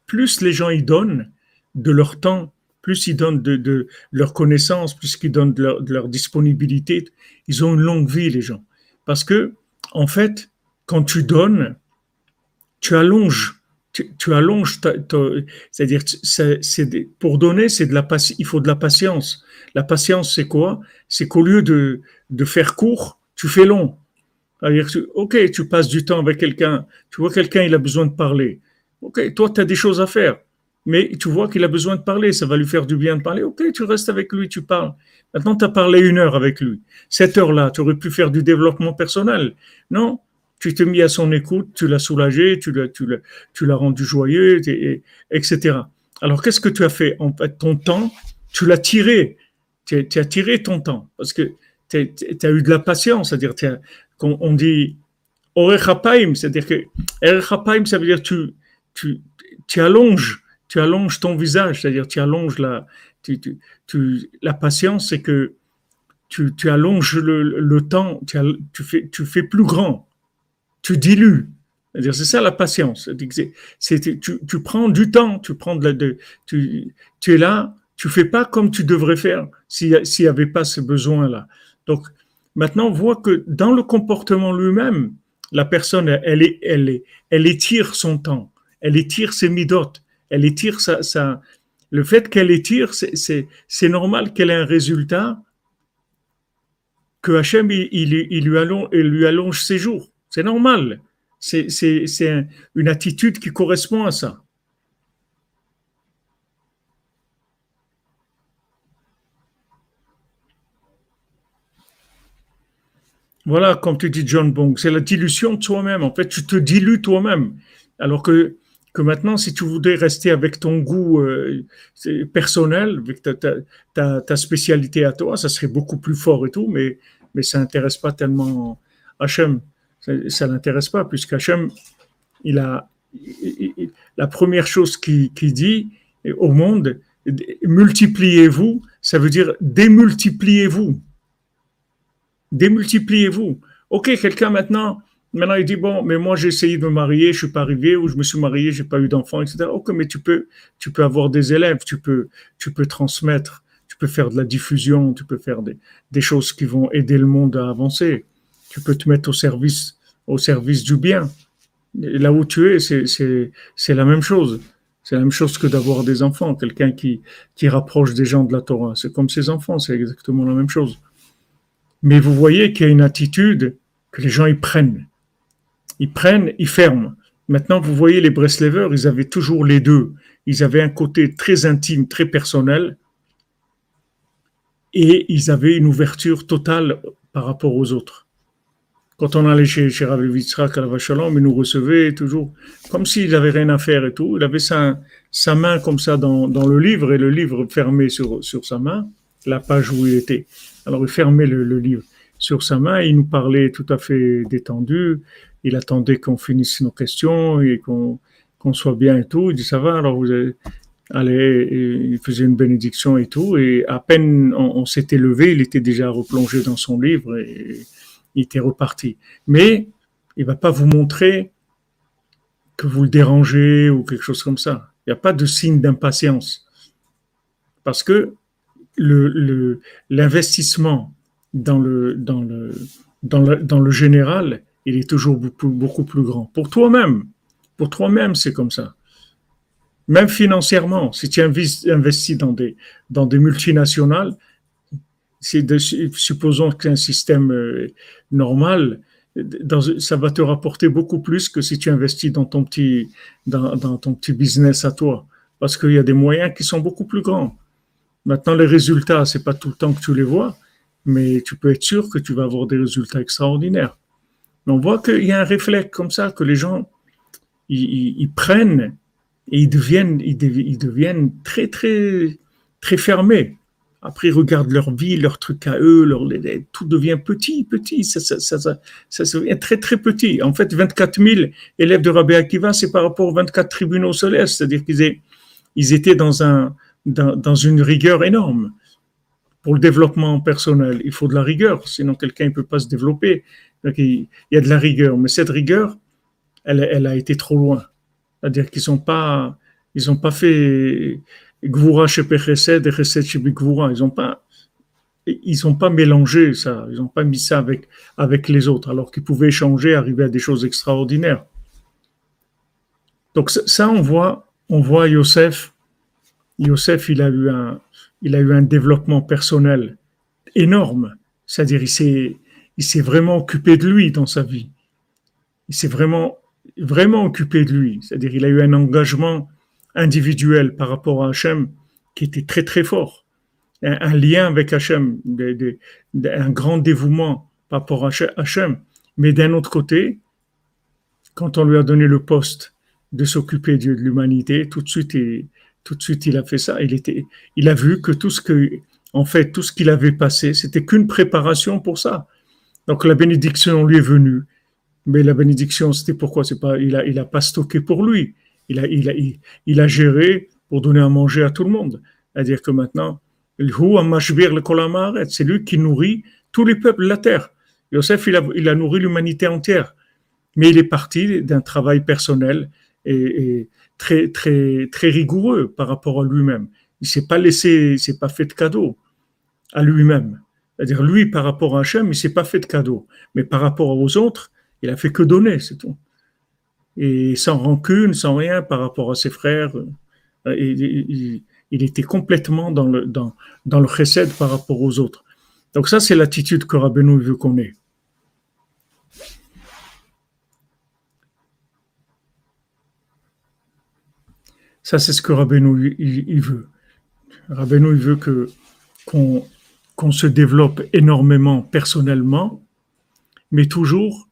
Plus les gens y donnent de leur temps, plus ils donnent de, de leur connaissance, plus ils donnent de leur, de leur, disponibilité, ils ont une longue vie, les gens. Parce que, en fait, quand tu donnes, tu allonges tu, allonges, c'est-à-dire, c'est, pour donner, c'est de la il faut de la patience. La patience, c'est quoi? C'est qu'au lieu de, de faire court, tu fais long. C'est-à-dire, ok, tu passes du temps avec quelqu'un, tu vois quelqu'un, il a besoin de parler. Ok, toi, tu as des choses à faire. mais tu vois qu'il a besoin de parler, ça va lui faire du bien de parler. Ok, tu restes avec lui, tu parles. Maintenant, tu as parlé une heure avec lui. Cette heure-là, tu aurais pu faire du développement personnel. Non, tu t'es mis à son écoute, tu l'as soulagé, tu l'as, tu tu l'as rendu joyeux, etc. Alors, qu'est-ce que tu as fait? En fait, ton temps, tu l'as tiré. Tu, as tiré ton temps parce que tu as, eu de la patience. C'est-à-dire, on, dit orechapaim, c'est-à-dire que orechapaim, ça veut dire tu, tu, tu allonges tu allonges ton visage, c'est-à-dire tu allonges la, tu, tu, la patience, c'est que tu, tu allonges le, le temps, tu, tu, fais, tu fais plus grand, tu dilues. C'est ça la patience. C'est, tu, tu prends du temps, tu prends de la, de, tu, tu es là, tu fais pas comme tu devrais faire s'il n'y avait pas ce besoin-là. Donc, maintenant, on voit que dans le comportement lui-même, la personne, elle, elle, est, elle étire son temps, elle étire ses midotes, elle étire ça, le fait qu'elle étire, c'est normal qu'elle ait un résultat que Hachem, il, allonge, lui allonge ses jours. C'est normal. C'est une attitude qui correspond à ça. Voilà, comme tu dis John Bong, c'est la dilution de toi-même. En fait, tu te dilues toi-même. Alors que maintenant, si tu voudrais rester avec ton goût euh, personnel, avec ta, ta, spécialité à toi, ça serait beaucoup plus fort et tout, mais, mais ça n'intéresse pas tellement Hachem. Ça ne l'intéresse pas, puisqu'Hachem, il a, la première chose qu'il dit au monde, multipliez-vous, ça veut dire démultipliez-vous. Démultipliez-vous. Ok, quelqu'un maintenant, Maintenant, il dit, bon, mais moi, j'ai essayé de me marier, je suis pas arrivé, ou je me suis marié, j'ai pas eu d'enfant, etc. Ok, mais tu peux, tu peux avoir des élèves, tu peux, tu peux transmettre, tu peux faire de la diffusion, tu peux faire des choses qui vont aider le monde à avancer. Tu peux te mettre au service, au service du bien. là où tu es, c'est, la même chose. C'est la même chose que d'avoir des enfants, quelqu'un qui, qui rapproche des gens de la Torah. C'est comme ses enfants, c'est exactement la même chose. Mais vous voyez qu'il y a une attitude que les gens y prennent ils prennent, ils ferment. Maintenant, vous voyez, les Breslevers, ils avaient toujours les deux. Ils avaient un côté très intime, très personnel, et ils avaient une ouverture totale par rapport aux autres. Quand on allait chez, chez Rabbi à la il nous recevait toujours comme s'il n'avait rien à faire et tout. Il avait sa, main comme ça dans, le livre et le livre fermé sur, sa main, la page où il était. Alors il fermait le, livre sur sa main, il nous parlait tout à fait détendu, il attendait qu'on finisse nos questions et qu'on soit bien et tout. Il dit ça va, alors vous allez, il faisait une bénédiction et tout. Et à peine on, s'était levé, il était déjà replongé dans son livre et il était reparti. Mais il va pas vous montrer que vous le dérangez ou quelque chose comme ça. Il n'y a pas de signe d'impatience. Parce que l'investissement dans, le, général, il est toujours beaucoup, plus grand. Pour toi-même, pour toi-même, c'est comme ça. Même financièrement, si tu investis dans des multinationales, supposons qu'un un système euh, normal, ça va te rapporter beaucoup plus que si tu investis dans ton petit, dans, dans ton petit business à toi. Parce qu'il y a des moyens qui sont beaucoup plus grands. Maintenant, les résultats, c'est pas tout le temps que tu les vois, mais tu peux être sûr que tu vas avoir des résultats extraordinaires on voit qu'il y a un réflexe comme ça, que les gens, ils, prennent et ils deviennent, ils, deviennent très, très, très fermés. Après, ils regardent leur vie, leurs trucs à eux, leur, tout devient petit, petit, ça, devient très, très petit. En fait, 24 000 élèves de Rabbi Akiva, c'est par rapport aux 24 tribunaux célestes, c'est-à-dire qu'ils ils étaient dans, un, dans, dans une rigueur énorme. Pour le développement personnel, il faut de la rigueur, sinon quelqu'un ne peut pas se développer. Donc, il y a de la rigueur, mais cette rigueur, elle, a été trop loin. C'est-à-dire qu'ils n'ont pas fait Gvura chez Pechesed et Chesed chez Gvura. Ils n'ont pas, ils ont pas mélangé ça. Ils n'ont pas mis ça avec, avec les autres, alors qu'ils pouvaient échanger, arriver à des choses extraordinaires. Donc, ça, on voit, on voit Yosef. Yosef, il a eu un, il a eu un développement personnel énorme. C'est-à-dire, il s'est, il s'est vraiment occupé de lui dans sa vie. Il s'est vraiment, vraiment occupé de lui. C'est-à-dire, il a eu un engagement individuel par rapport à Hachem qui était très très fort. Un, lien avec Hachem, un grand dévouement par rapport à Hachem. Mais d'un autre côté, quand on lui a donné le poste de s'occuper de l'humanité, tout de suite, tout de suite, il a fait ça. Il était, il a vu que tout ce que, en fait, tout ce qu'il avait passé, c'était qu'une préparation pour ça. Donc la bénédiction lui est venue, mais la bénédiction, c'était pourquoi? C'est pas, il a, il a pas stocké pour lui. Il a, il a, il, a géré pour donner à manger à tout le monde. C'est-à-dire que maintenant, c'est lui qui nourrit tous les peuples de la terre. Yosef, il a, il a nourri l'humanité entière. Mais il est parti d'un travail personnel et, très, très, très rigoureux par rapport à lui-même. Il s'est pas laissé, s'est pas fait de cadeau à lui-même. C'est-à-dire, lui, par rapport à Hachem, il s'est pas fait de cadeau. Mais par rapport aux autres, il a fait que donner, c'est tout. Et sans rancune, sans rien par rapport à ses frères. Euh, il, était complètement dans le, dans, dans le chesed par rapport aux autres. Donc ça, c'est l'attitude que Rabbeinu veut qu'on ait. Ça, c'est ce que Rabbeinu il, veut. Rabbeinu il veut que qu'on se développe énormément personnellement, mais toujours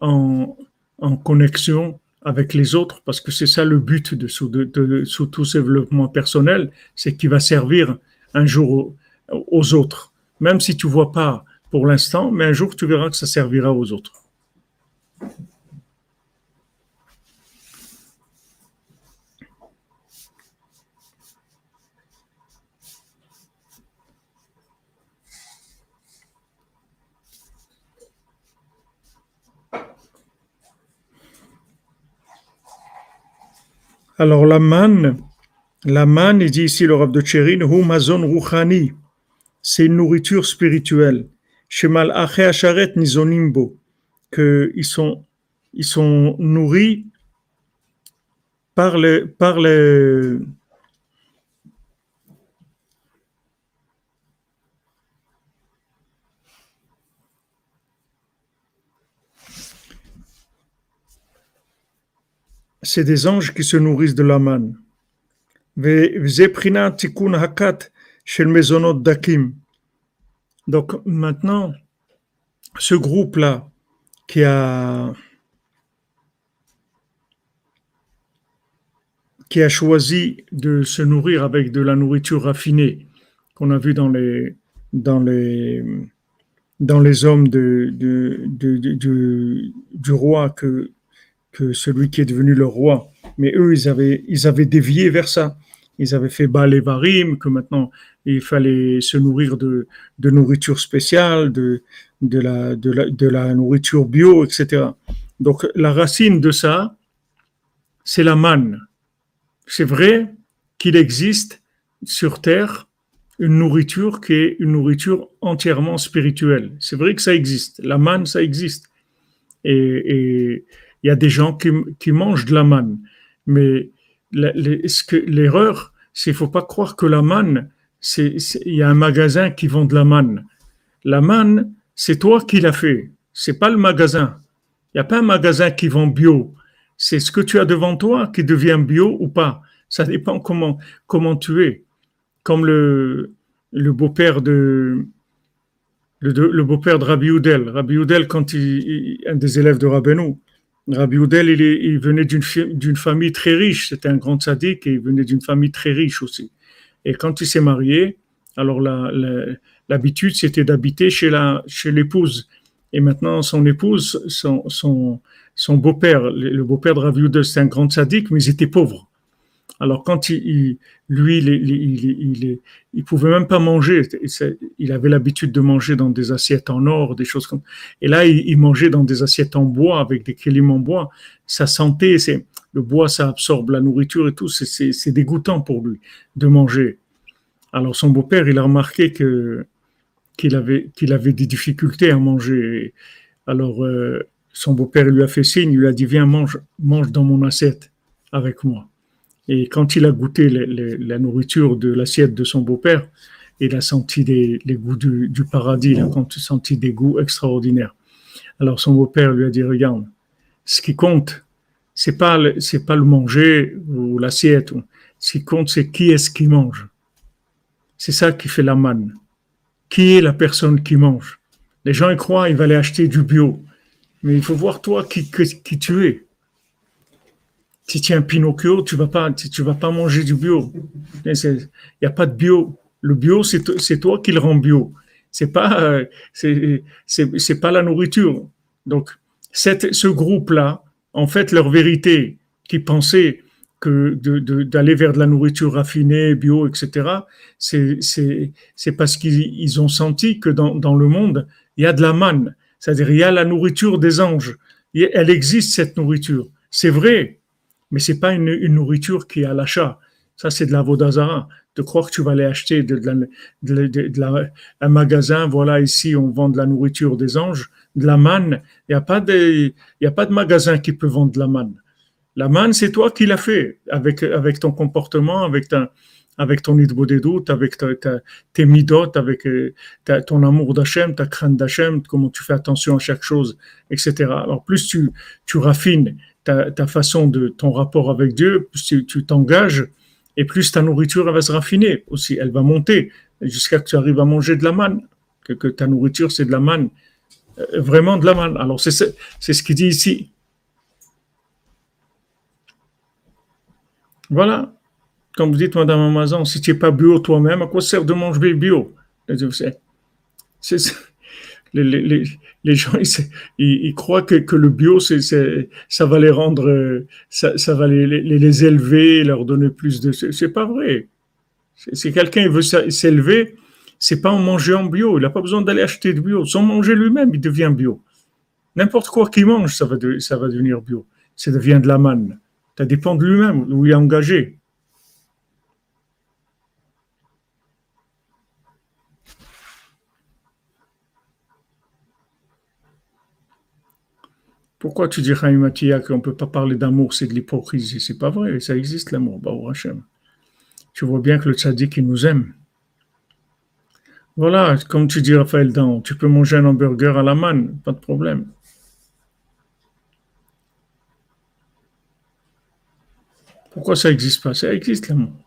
en, en connexion avec les autres, parce que c'est ça le but de, de, sous tout ce développement personnel, c'est qu'il va servir un jour aux, autres. Même si tu vois pas pour l'instant, mais un jour tu verras que ça servira aux autres. Alors la manne, la manne, il dit ici le Rav de Tchérin, Humazon Rouchani, c'est une nourriture spirituelle. Shemal Ache Asharet Nizonimbo, qu'ils sont, ils sont nourris par les, par les, c'est des anges qui se nourrissent de la manne. Donc maintenant, ce groupe-là qui a, qui a choisi de se nourrir avec de la nourriture raffinée qu'on a vu dans les, dans les, dans les hommes du roi que que celui qui est devenu le roi. Mais eux, ils avaient, ils avaient dévié vers ça. Ils avaient fait bas les varim, que maintenant il fallait se nourrir de, de nourriture spéciale, de, de, la, de, la, de la nourriture bio, etc. Donc la racine de ça, c'est la manne. C'est vrai qu'il existe sur Terre une nourriture qui est une nourriture entièrement spirituelle. C'est vrai que ça existe. La manne, ça existe. Et, et, il y a des gens qui, qui mangent de la manne. Mais l'erreur, c'est qu'il ne faut pas croire que la manne, c'est, il y a un magasin qui vend de la manne. La manne, c'est toi qui l'as fait. C'est pas le magasin. Il n'y a pas un magasin qui vend bio. C'est ce que tu as devant toi qui devient bio ou pas. Ça dépend comment, comment tu es. Comme le, le beau-père de, le, beau-père de Rabbi Oudel. Rabbi Oudel, quand il, un des élèves de Rabbeinu, Rabbi Oudel, il, venait d'une famille très riche. C'était un grand sadique et il venait d'une famille très riche aussi. Et quand il s'est marié, alors l'habitude, c'était d'habiter chez l'épouse. et maintenant, son épouse, son, beau-père, le beau-père de Rabbi Oudel, c'était un grand sadique, mais ils étaient pauvres. Alors quand il, lui, il, il, pouvait même pas manger. Il avait l'habitude de manger dans des assiettes en or, des choses comme. Et là, il, mangeait dans des assiettes en bois avec des kélim en bois. Sa santé, c'est le bois, ça absorbe la nourriture et tout. C'est dégoûtant pour lui de manger. Alors son beau-père, il a remarqué que qu'il avait qu'il avait des difficultés à manger. Alors euh, son beau-père lui a fait signe, il lui a dit viens mange mange dans mon assiette avec moi. Et quand il a goûté la nourriture de l'assiette de son beau-père, il a senti les, goûts du, paradis, il a senti des goûts extraordinaires. Alors son beau-père lui a dit, regarde, ce qui compte, c'est pas c'est pas le manger ou l'assiette, Ce qui compte, c'est qui est-ce qui mange. C'est ça qui fait la manne. Qui est la personne qui mange? Les gens ils croient qu'ils vont aller acheter du bio. Mais il faut voir toi qui, qui, tu es. Si tu es un Pinocchio, tu vas pas, tu vas pas manger du bio. Il n'y a pas de bio. Le bio, c'est toi qui le rend bio. C'est pas, euh, c'est pas la nourriture. Donc, ce groupe-là, en fait, leur vérité, qui pensait que d'aller vers de la nourriture raffinée, bio, etc., c'est parce qu'ils ont senti que dans, dans, le monde, il y a de la manne, c'est-à-dire il y a la nourriture des anges. Elle existe, cette nourriture. C'est vrai, mais c'est pas une, nourriture qui est à l'achat. Ça, c'est de la vodazara. De croire que tu vas aller acheter de, de, de, un magasin, voilà, ici, on vend de la nourriture des anges, de la manne. Il n'y a, pas de, y a pas de magasin qui peut vendre de la manne. La manne, c'est toi qui l'as fait avec, avec ton comportement, avec, ta, avec ton doutes, avec ta, tes midotes, avec euh, ton amour d'Hachem, ta crainte d'Hachem, comment tu fais attention à chaque chose, etc. Alors plus tu, tu raffines ta, ta façon de ton rapport avec Dieu, plus tu t'engages, et plus ta nourriture va se raffiner aussi, elle va monter jusqu'à que tu arrives à manger de la manne, que, que ta nourriture c'est de la manne, euh, vraiment de la manne. Alors c'est ce qu'il dit ici. Voilà. Comme vous dites, Madame Amazon, si tu n'es pas bio toi-même, à quoi sert de manger bio? C'est les, les, les, gens, ils, croient que, que le bio, c'est, ça va les rendre, ça, ça va les, les, élever, leur donner plus de. C'est pas vrai. Si quelqu'un veut s'élever, c'est pas en mangeant bio. Il n'a pas besoin d'aller acheter du bio. Sans manger lui-même, il devient bio. N'importe quoi qu'il mange, ça va, ça va devenir bio. Ça devient de la manne. Ça dépend de lui-même, où il est engagé. Pourquoi tu dis, Chaim qu'on ne peut pas parler d'amour, c'est de l'hypocrisie? C'est pas vrai, ça existe l'amour, Hashem. Tu vois bien que le tzaddik, il nous aime. Voilà, comme tu dis, Raphaël Dan, tu peux manger un hamburger à la manne, pas de problème. Pourquoi ça n'existe pas? Ça existe l'amour.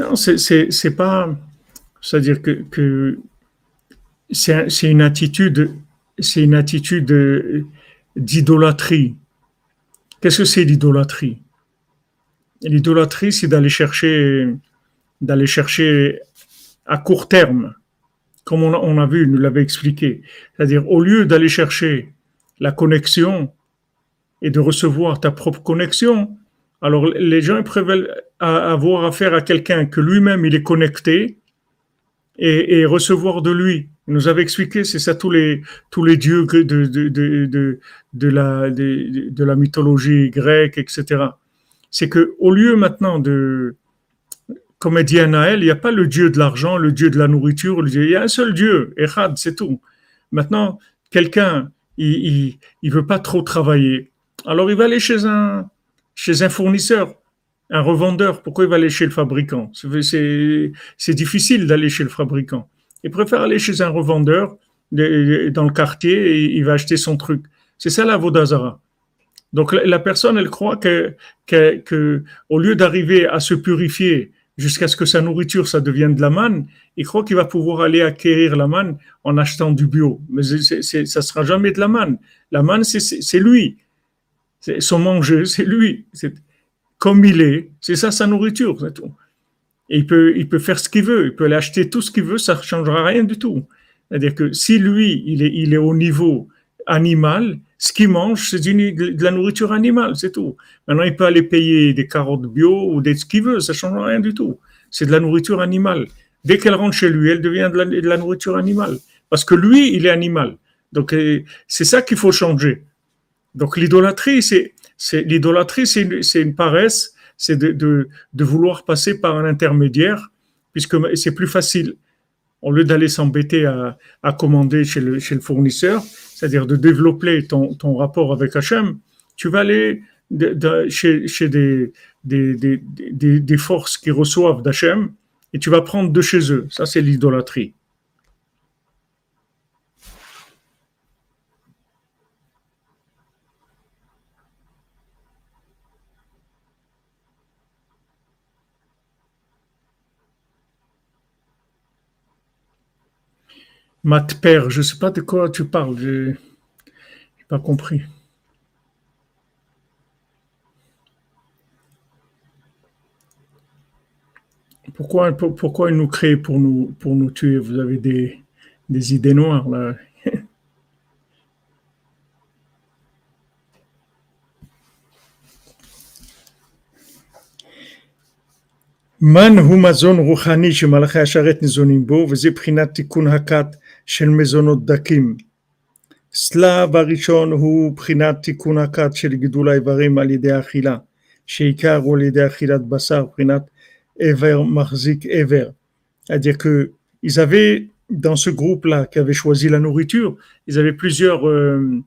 Non, c'est pas. C'est-à-dire que, que c'est une attitude, c'est une attitude d'idolâtrie. Qu'est-ce que c'est l'idolâtrie? L'idolâtrie, c'est d'aller chercher, d'aller chercher à court terme, comme on a, vu, nous l'avait expliqué. C'est-à-dire, au lieu d'aller chercher la connexion et de recevoir ta propre connexion, alors les gens préfèrent avoir affaire à quelqu'un que lui-même il est connecté et, recevoir de lui. Il nous avait expliqué, c'est ça tous les tous les dieux de de, de, de, la de, la mythologie grecque, etc. C'est que au lieu maintenant de comme dit il n'y a pas le Dieu de l'argent, le Dieu de la nourriture, il y a un seul Dieu, Echad, c'est tout. Maintenant, quelqu'un, il, il, veut pas trop travailler. Alors il va aller chez un, chez un fournisseur, un revendeur. Pourquoi il va aller chez le fabricant? C'est difficile d'aller chez le fabricant. Il préfère aller chez un revendeur dans le quartier et il va acheter son truc. C'est ça la Vodazara. Donc la, personne, elle croit que, que, que au lieu d'arriver à se purifier jusqu'à ce que sa nourriture, ça devienne de la manne, il croit qu'il va pouvoir aller acquérir la manne en achetant du bio. Mais ça ne ça sera jamais de la manne. La manne, c'est lui. Son manger, c'est lui. C'est comme il est. C'est ça sa nourriture. Tout. Et il peut, il peut faire ce qu'il veut. Il peut aller acheter tout ce qu'il veut. Ça ne changera rien du tout. C'est-à-dire que si lui, il est, il est au niveau animal, ce qu'il mange, c'est de la nourriture animale, c'est tout. Maintenant, il peut aller payer des carottes bio ou des, ce qu'il veut, ça ne change rien du tout. C'est de la nourriture animale. Dès qu'elle rentre chez lui, elle devient de la, nourriture animale. Parce que lui, il est animal. Donc, euh, c'est ça qu'il faut changer. Donc, l'idolâtrie, c'est, l'idolâtrie, c'est une, paresse, c'est de, vouloir passer par un intermédiaire, puisque c'est plus facile. Au lieu d'aller s'embêter à, commander chez le, fournisseur, c'est-à-dire de développer ton, rapport avec Hachem, tu vas aller chez, des, des, forces qui reçoivent d'Hachem et tu vas prendre de chez eux. Ça, c'est l'idolâtrie. Matper, je ne sais pas de quoi tu parles, je n'ai pas compris. Pourquoi, pour, pourquoi il nous crée pour nous, pour nous tuer? Vous avez des, des idées noires là. (laughs) Man hu mazon ruchani shemalachi asharet nizonim bo, veze prinat tikkun hakat של מזונות דקים. סלב הראשון הוא בחינת תיקון הכת של גידול האיברים על ידי אכילה, שעיקר הוא על ידי אכילת בשר, בחינת Ever Marzik Ever. C'est-à-dire qu'ils avaient, dans ce groupe-là, qui avait choisi la nourriture, ils avaient plusieurs, euh,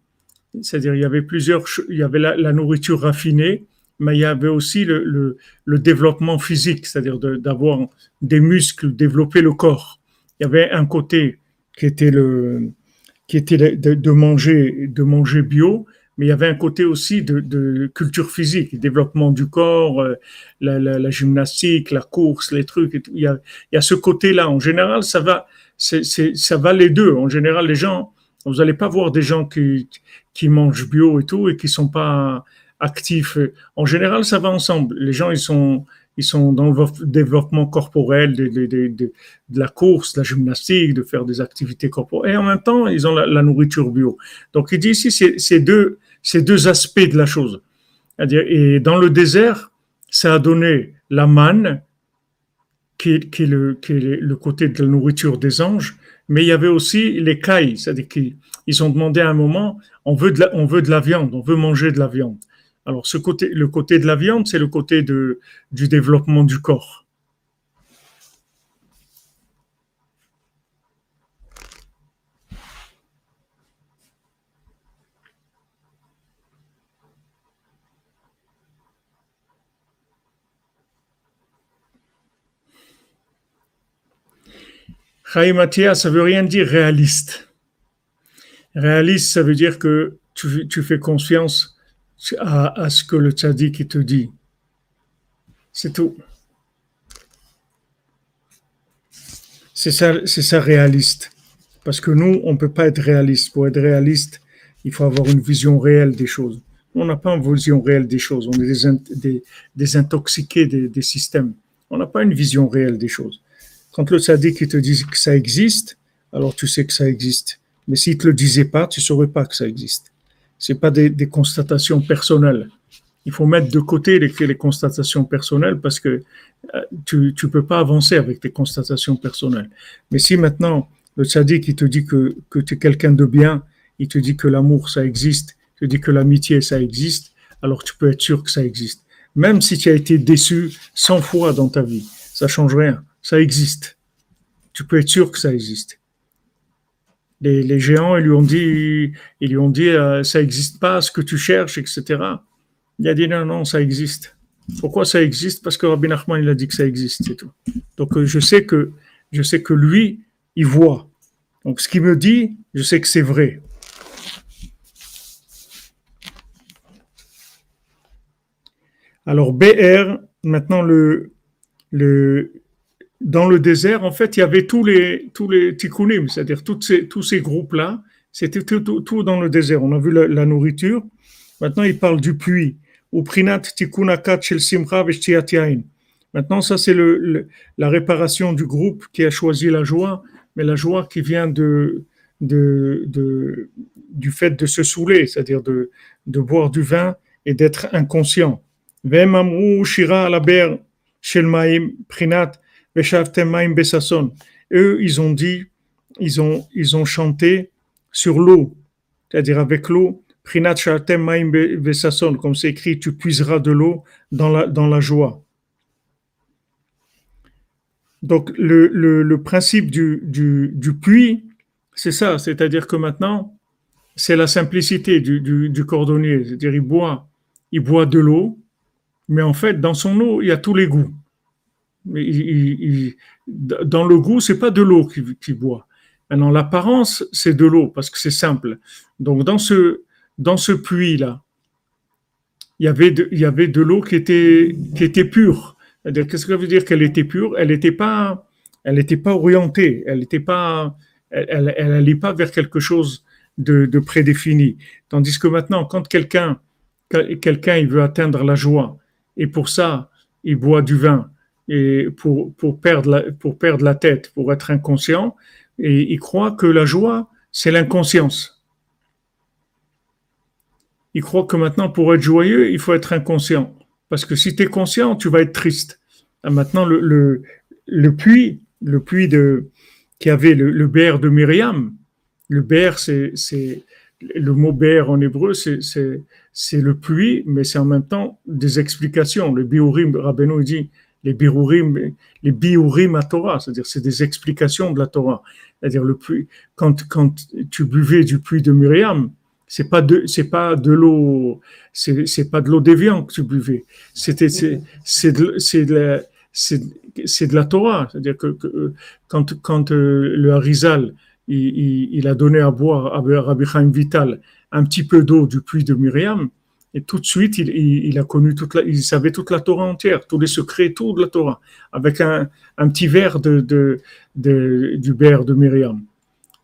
c'est-à-dire il y avait plusieurs, il y avait la, nourriture raffinée, mais il y avait aussi le, le, développement physique, c'est-à-dire d'avoir des muscles, développer le corps. Il y avait un côté qui était le, qui était de, manger, de manger bio, mais il y avait un côté aussi de, culture physique, développement du corps, euh, la, gymnastique, la course, les trucs. Il, y a, ce côté-là. En général, ça va, ça va les deux. En général, les gens, vous n'allez pas voir des gens qui, qui mangent bio et tout et qui sont pas actifs. En général, ça va ensemble. Les gens, ils sont, ils sont dans le développement corporel, de, la course, de la gymnastique, de faire des activités corporelles. Et en même temps, ils ont la, nourriture bio. Donc, il dit ici, ces deux aspects de la chose. Et dans le désert, ça a donné la manne, qui est, le, côté de la nourriture des anges, mais il y avait aussi les cailles, c'est-à-dire qu'ils ont demandé à un moment, on veut de la viande, on veut manger de la viande. Alors côté, le côté de la viande, c'est le côté du développement du corps. Chaïmatia, ça veut rien dire réaliste. Réaliste, ça veut dire que tu, fais confiance à, ce que le tzaddik te dit. C'est tout. C'est ça, c'est ça réaliste. Parce que nous, on ne peut pas être réaliste. Pour être réaliste, il faut avoir une vision réelle des choses. On n'a pas une vision réelle des choses. On est des, des, intoxiqués des, des systèmes. On n'a pas une vision réelle des choses. Quand le sadique te dit que ça existe, alors tu sais que ça existe. Mais s'il te le disait pas, tu saurais pas que ça existe. C'est pas des, constatations personnelles. Il faut mettre de côté les, constatations personnelles parce que euh, tu tu peux pas avancer avec tes constatations personnelles. Mais si maintenant le sadique il te dit que que tu es quelqu'un de bien, il te dit que l'amour ça existe, il te dit que l'amitié ça existe, alors tu peux être sûr que ça existe. Même si tu as été déçu 100 fois dans ta vie, ça change rien ça existe. Tu peux être sûr que ça existe. Les, géants, ils lui ont dit, ils lui ont dit, euh, ça n'existe pas, ce que tu cherches, etc. Il a dit non, non, ça existe. Pourquoi ça existe? Parce que Rabbi Nachman, il a dit que ça existe, c'est tout. Donc euh, je sais que je sais que lui, il voit. Donc ce qu'il me dit, je sais que c'est vrai. Alors BR, maintenant le, le, dans le désert, en fait, il y avait tous les, tous les tikkunim, c'est-à-dire ces, tous ces groupes-là, c'était tout, dans le désert. On a vu la, nourriture. Maintenant, il parle du puits. Maintenant, ça, c'est le, la réparation du groupe qui a choisi la joie, mais la joie qui vient de, de, de du fait de se saouler, c'est-à-dire de, de boire du vin et d'être inconscient. Vem amru shira alaber shel maim prinat eux, ils ont dit, ils ont, chanté sur l'eau, c'est-à-dire avec l'eau. Comme c'est écrit, tu puiseras de l'eau dans la, joie. Donc, le, le, principe du, du, du puits, c'est ça, c'est-à-dire que maintenant, c'est la simplicité du, cordonnier. C'est-à-dire, il il boit de l'eau, mais en fait, dans son eau, il y a tous les goûts il, dans le goût, c'est pas de l'eau qu'il boit. Maintenant, l'apparence, c'est de l'eau parce que c'est simple. Donc, dans ce, dans ce puits-là, il y avait de, de l'eau qui était, qui était pure. Qu'est-ce que ça veut dire qu'elle était pure? Elle n'était pas, elle pas orientée. Elle pas, elle, elle, pas vers quelque chose de, de, prédéfini. Tandis que maintenant, quand quelqu'un, quelqu'un, veut atteindre la joie, et pour ça, il boit du vin, pour, perdre la, pour perdre la tête, pour être inconscient, et il croit que la joie, c'est l'inconscience. Il croit que maintenant, pour être joyeux, il faut être inconscient. Parce que si tu es conscient, tu vas être triste. Ah, maintenant, le, le, puits, le puits de, qui avait le, le de Myriam, le ber, c'est, le mot ber en hébreu, c'est, le puits, mais c'est en même temps des explications. Le biurim, Rabbeinu dit, les biurim, les biurim à Torah, c'est-à-dire c'est des explications de la Torah. C'est-à-dire le puits, quand, quand tu buvais du puits de Myriam, c'est pas de, c'est pas de l'eau, c'est, pas de l'eau déviante que tu buvais. C'était, c'est, c'est de, la, c'est, de la Torah. C'est-à-dire que, quand, quand euh, le Harizal, il, il, a donné à boire à Rabbi Chaim Vital un petit peu d'eau du puits de Myriam, et tout de suite, il, a connu toute la, il savait toute la Torah entière, tous les secrets, tout de la Torah, avec un, petit verre de, du beurre de Myriam.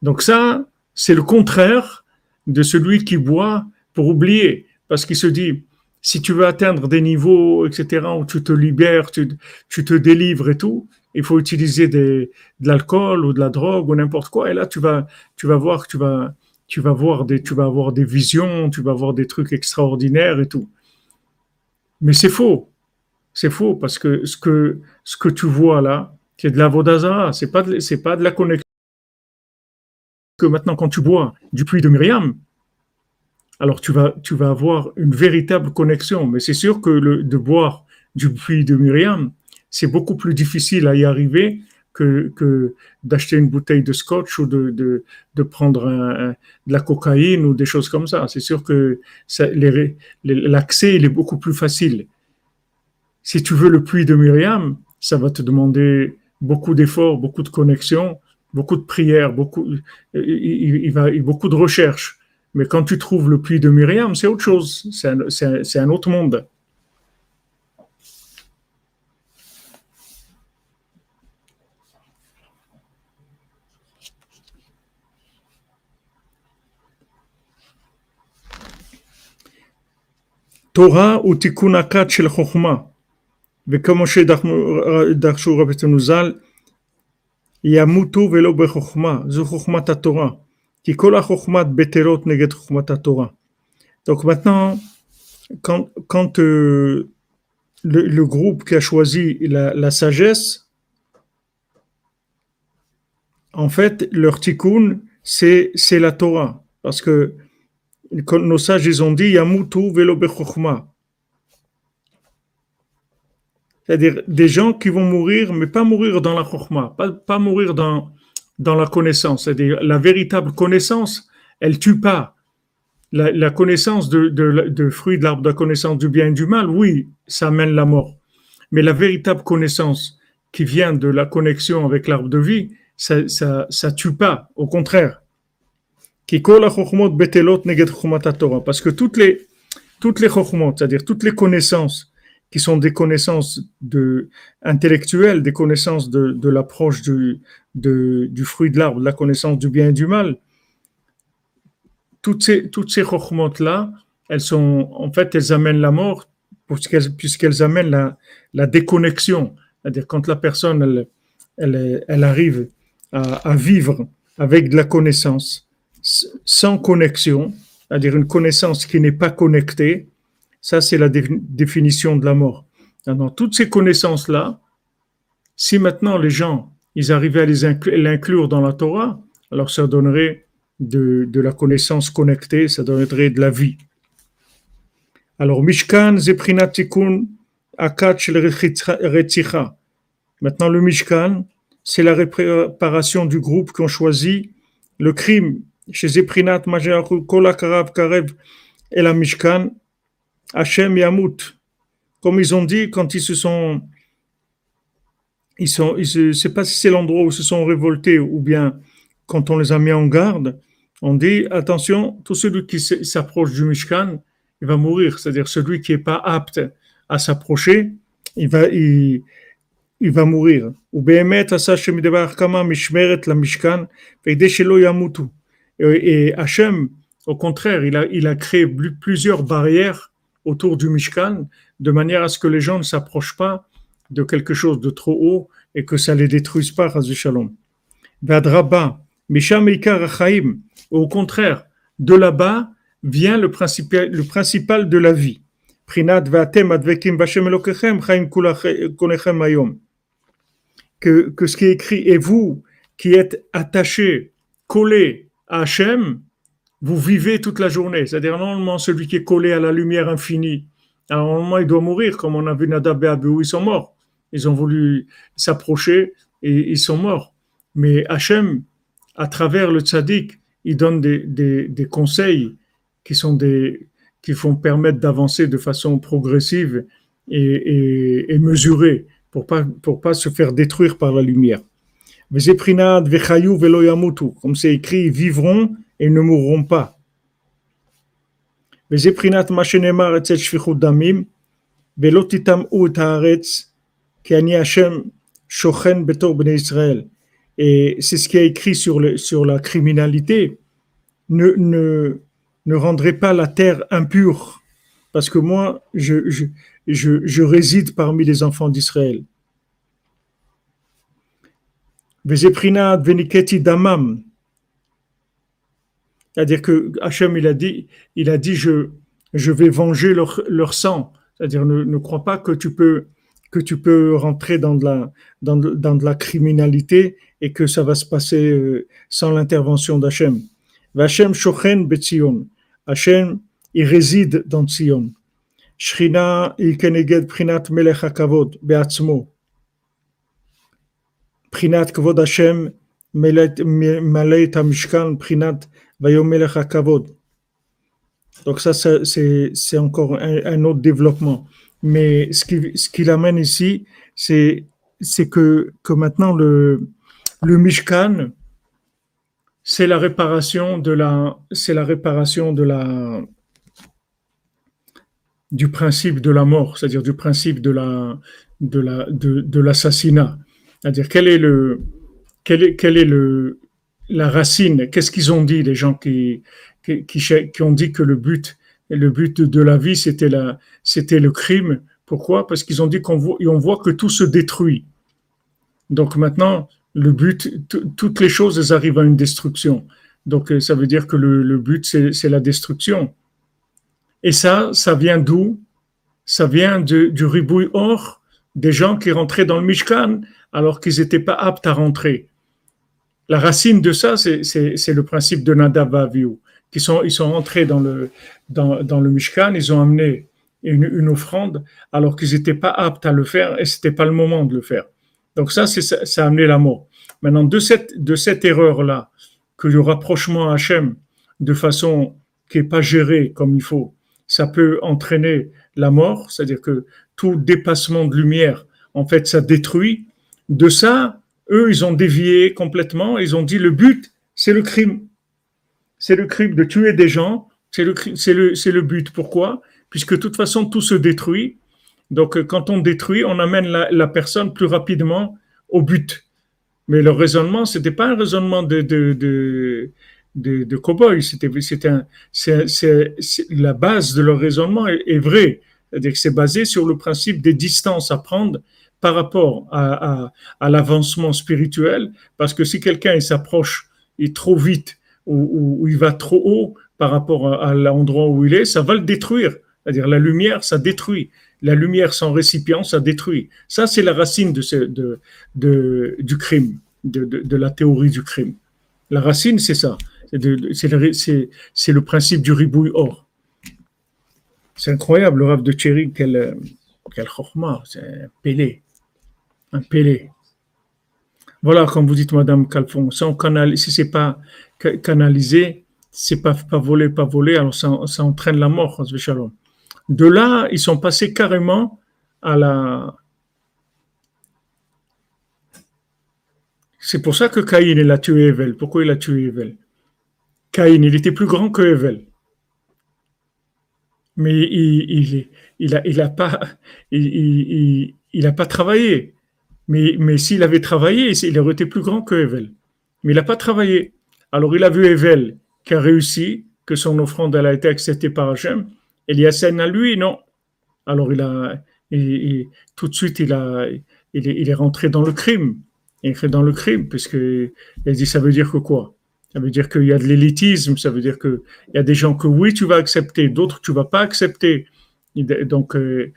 Donc ça, c'est le contraire de celui qui boit pour oublier, parce qu'il se dit, si tu veux atteindre des niveaux, etc., où tu te libères, tu, tu te délivres et tout, il faut utiliser de l'alcool ou de la drogue ou n'importe quoi. Et là, tu vas, tu vas voir que tu vas, tu vas des, tu vas avoir des visions, tu vas voir des trucs extraordinaires et tout. Mais c'est faux. C'est faux parce que ce que, ce que tu vois là, c'est de la vodazara. C'est pas c'est pas de la connexion. Que maintenant, quand tu bois du puits de Myriam, alors tu vas, tu vas avoir une véritable connexion. Mais c'est sûr que le, de boire du puits de Myriam, c'est beaucoup plus difficile à y arriver que, d'acheter une bouteille de scotch ou de, de, de prendre de la cocaïne ou des choses comme ça. C'est sûr que l'accès, il est beaucoup plus facile. Si tu veux le puits de Myriam, ça va te demander beaucoup d'efforts, beaucoup de connexions, beaucoup de prières, beaucoup, il, va, beaucoup de recherches. Mais quand tu trouves le puits de Myriam, c'est autre chose, c'est un, autre monde. Torah ou Tikkun Akat Shel Chochma. Mais comme chez Darchou Rabbetzonuzal, Yamutu velo bechokma, zo chokmat Torah, qui kola chokmat beterot neget chokmat Torah. Donc maintenant, quand, quand euh, le, le, groupe qui a choisi la, la, sagesse, en fait, leur tikkun, c'est la Torah. Parce que nos sages, ils ont dit, Yamutu velo. C'est-à-dire des gens qui vont mourir, mais pas mourir dans la chokma, pas, pas mourir dans, dans la connaissance. C'est-à-dire la véritable connaissance, elle tue pas. La, connaissance de, de, de fruit de l'arbre de la connaissance du bien et du mal, oui, ça amène la mort. Mais la véritable connaissance qui vient de la connexion avec l'arbre de vie, ça, ça, ça tue pas. Au contraire. Parce que toutes les, toutes les c'est-à-dire toutes les connaissances qui sont des connaissances intellectuelles, des connaissances de, de l'approche du, du fruit de l'arbre, la connaissance du bien et du mal. Toutes ces, toutes ces là elles sont, en fait, elles amènent la mort puisqu'elles amènent la, la déconnexion. C'est-à-dire quand la personne, elle, elle, elle arrive à, vivre avec de la connaissance, sans connexion, c'est-à-dire une connaissance qui n'est pas connectée, ça, c'est la définition de la mort. Dans toutes ces connaissances-là, si maintenant les gens, ils arrivaient à l'inclure dans la Torah, alors ça donnerait de, la connaissance connectée, ça donnerait de la vie. Alors, Mishkan, Zeprinat Tikkun, Akach, Retzicha. Maintenant, le Mishkan, c'est la réparation du groupe qui ont choisi le crime chez Zeprinat, Majaru, Kolakarav, Karev et la Mishkan, Hachem Yamut. Comme ils ont dit quand ils se sont. Ils sont, je ne sais pas si c'est l'endroit où ils se sont révoltés ou bien quand on les a mis en garde, on dit attention, tout celui qui s'approche du Mishkan, il va mourir. C'est-à-dire celui qui n'est pas apte à s'approcher, il va, il, il va mourir. Et Hachem, au contraire, il a, créé plusieurs barrières autour du Mishkan, de manière à ce que les gens ne s'approchent pas de quelque chose de trop haut et que ça les détruise pas, Shalom. Au contraire, de là-bas vient le principal, de la vie. Que, que ce qui est écrit, et vous qui êtes attachés, collés Hachem, vous vivez toute la journée. C'est-à-dire, normalement, celui qui est collé à la lumière infinie, normalement, il doit mourir, comme on a vu Nadab et Abihu, ils sont morts. Ils ont voulu s'approcher et ils sont morts. Mais Hachem, à travers le tzaddik, il donne des, des, des conseils qui sont des, qui vont permettre d'avancer de façon progressive et, et, et mesurée pour pas pour pas se faire détruire par la lumière. Comme c'est écrit, vivront et ne mourront pas. Et c'est ce qui est écrit sur, sur la criminalité. Ne, ne, ne rendrez pas la terre impure, parce que moi, je, je, je, je réside parmi les enfants d'Israël. Damam. C'est-à-dire que Hachem, il a dit, il a dit je, je vais venger leur, leur sang. C'est-à-dire, ne, ne crois pas que tu peux, que tu peux rentrer dans de la, dans de, la criminalité et que ça va se passer euh, sans l'intervention d'Hachem. Vachem shochen betzion. Hachem, il réside dans Tzion. Shrina il keneged prinat melech hakavod beatzmo. Donc ça, c'est encore un, autre développement. Mais ce qui, ce qui l'amène ici, c'est que, maintenant le, Mishkan, c'est la réparation de la, c'est la réparation de la, du principe de la mort, c'est-à-dire du principe de, de l'assassinat. C'est-à-dire quel est le, est, est le, la racine? Qu'est-ce qu'ils ont dit les gens qui, qui, qui, ont dit que le but, le but de la vie c'était la, c'était le crime? Pourquoi? Parce qu'ils ont dit qu'on voit, on voit que tout se détruit. Donc maintenant, le but, toutes les choses, arrivent à une destruction. Donc, euh, ça veut dire que le, le but, c'est la destruction. Et ça, ça vient d'où? Ça vient du ribouille or des gens qui rentraient dans le Mishkan alors qu'ils n'étaient pas aptes à rentrer. La racine de ça, c'est le principe de Nadav Avihu. Qui sont, ils sont rentrés dans le, dans, le Mishkan, ils ont amené une, offrande alors qu'ils n'étaient pas aptes à le faire et c'était pas le moment de le faire. Donc ça, ça a amené la mort. Maintenant, de cette, de cette erreur-là, que le rapprochement à Hachem, de façon qui n'est pas gérée comme il faut, ça peut entraîner la mort, c'est-à-dire que tout dépassement de lumière, en fait, ça détruit. De ça, eux, ils ont dévié complètement, ils ont dit le but, c'est le crime. C'est le crime de tuer des gens, c'est le, le, le but. Pourquoi? Puisque de toute façon, tout se détruit. Donc, quand on détruit, on amène la, personne plus rapidement au but. Mais le raisonnement, c'était pas un raisonnement de, de, de, de, cow-boy. La base de leur raisonnement est, est vraie. C'est basé sur le principe des distances à prendre par rapport à, l'avancement spirituel. Parce que si quelqu'un s'approche trop vite ou, il va trop haut par rapport à, l'endroit où il est, ça va le détruire. C'est-à-dire la lumière, ça détruit la lumière sans récipient, ça détruit. Ça, c'est la racine de du crime, de, la théorie du crime. La racine, c'est ça. C'est le, principe du ribouille or. C'est incroyable, le rêve de Thierry, quel, quel chorma, c'est un pélé. Un pélé. Voilà, comme vous dites, Madame Calfon, si, canal, si c'est pas canalisé, c'est pas, pas volé, pas volé, alors ça, ça entraîne la mort. De là, ils sont passés carrément à la. C'est pour ça que Caïn il a tué Evel. Pourquoi il a tué Evel? Caïn, il était plus grand que Evel. Mais il, il, a, il a pas, il, il a pas travaillé. Mais, mais s'il avait travaillé, il aurait été plus grand que Evel. Mais il n'a pas travaillé. Alors il a vu Evel qui a réussi, que son offrande a été acceptée par Hachem. Eliasen à lui, non? Alors il a, tout de suite, il, a, il, est, il est rentré dans le crime. Il est dans le crime, puisque il a dit ça veut dire que quoi? Ça veut dire qu'il y a de l'élitisme, ça veut dire qu'il y a des gens que oui, tu vas accepter, d'autres tu vas pas accepter. Donc, euh,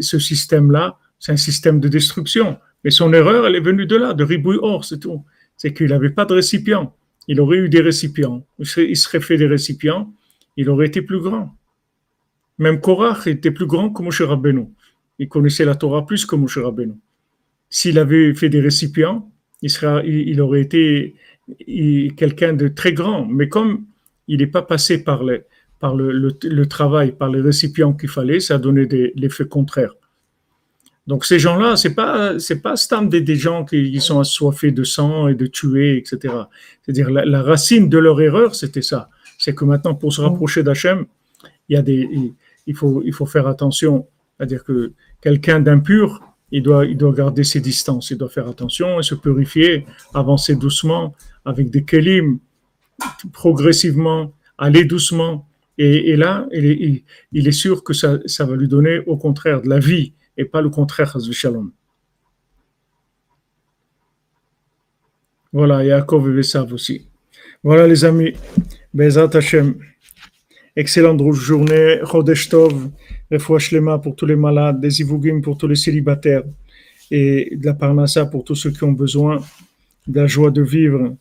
ce système-là, c'est un système de destruction. Mais son erreur, elle est venue de là, de Ribouille Or, c'est tout. C'est qu'il n'avait pas de récipient. Il aurait eu des récipients. Il serait fait des récipients, il aurait été plus grand. Même Korach était plus grand que Moshe Rabbeinu. Il connaissait la Torah plus que Moshe Rabbeinu. S'il avait fait des récipients, il, il, aurait été quelqu'un de très grand. Mais comme il n'est pas passé par, le, travail, par les récipients qu'il fallait, ça a donné l'effet contraire. Donc ces gens-là, c'est pas c'est pas des, des gens qui, sont assoiffés de sang et de tuer, etc. C'est-à-dire la, racine de leur erreur, c'était ça. C'est que maintenant, pour se rapprocher d'Hachem, il y a des il faut il faut faire attention. C'est-à-dire que quelqu'un d'impur, il doit il doit garder ses distances, il doit faire attention et se purifier, avancer doucement avec des kelim, progressivement, aller doucement. Et, là, il est, il est sûr que ça, ça va lui donner au contraire de la vie et pas le contraire, Shalom. Voilà, Yaakov et Vesav aussi. Voilà les amis, Bezat Hashem. Excellente journée, Chodesh Tov, Shlema pour tous les malades, des Ivugim pour tous les célibataires et de la Parnassa pour tous ceux qui ont besoin de la joie de vivre,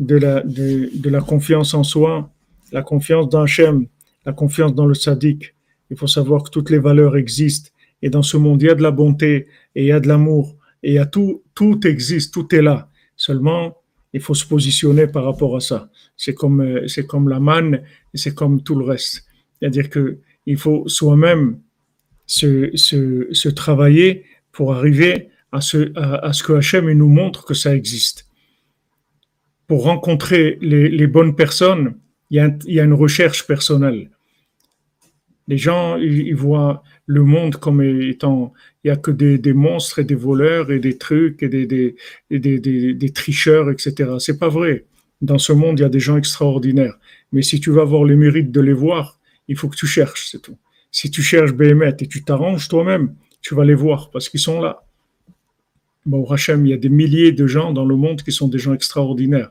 de la, de, de la confiance en soi, la confiance dans Hachem, la confiance dans le Sadiq. Il faut savoir que toutes les valeurs existent et dans ce monde, il y a de la bonté et il y a de l'amour et il y a tout, tout existe, tout est là. Seulement, il faut se positionner par rapport à ça. C'est comme, euh, c'est comme la manne et c'est comme tout le reste. C'est-à-dire que il faut soi-même se, se, travailler pour arriver à ce, à, ce que Hachem nous montre que ça existe. Pour rencontrer les, bonnes personnes, il y a une recherche personnelle. Les gens, ils voient le monde comme étant, il n'y a que des, monstres et des voleurs et des trucs et des, des, des, tricheurs, etc. C'est pas vrai. Dans ce monde, il y a des gens extraordinaires. Mais si tu veux avoir le mérite de les voir, il faut que tu cherches, c'est tout. Si tu cherches Béhémet et tu t'arranges toi-même, tu vas les voir parce qu'ils sont là. Bon, Hachem, il y a des milliers de gens dans le monde qui sont des gens extraordinaires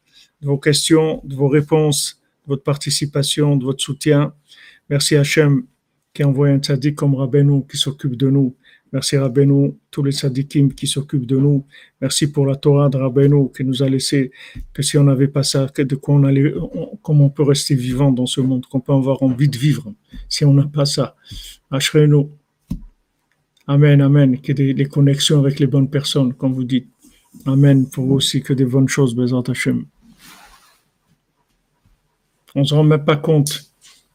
de vos questions, de vos réponses, de votre participation, de votre soutien. Merci Hachem qui a envoyé un tzaddik comme Rabbeinu qui s'occupe de nous. Merci Rabbeinu, tous les sadikim qui s'occupent de nous. Merci pour la Torah de Rabbeinu qui nous a laissé que si on n'avait pas ça, de quoi on allait, comment on peut rester vivant dans ce monde, qu'on peut avoir envie de vivre si on n'a pas ça. Ashrenu. Amen, amen. Que des, connexions avec les bonnes personnes, comme vous dites. Amen. Pour vous aussi que des bonnes choses, Bezat Hashem. On ne se rend même pas compte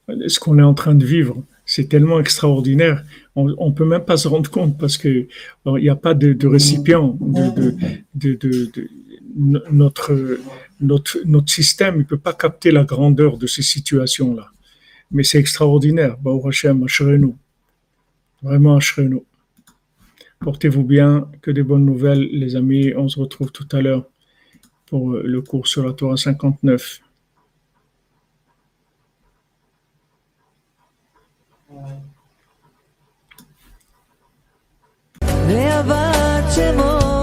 de ce qu'on est en train de vivre c'est tellement extraordinaire. On ne peut même pas se rendre compte parce que il n'y a pas de, récipient notre, notre, notre système. Il peut pas capter la grandeur de ces situations-là. Mais c'est extraordinaire. Vraiment, nous Portez-vous bien. Que des bonnes nouvelles, les amis. On se retrouve tout à l'heure pour le cours sur la Torah 59. Never anymore.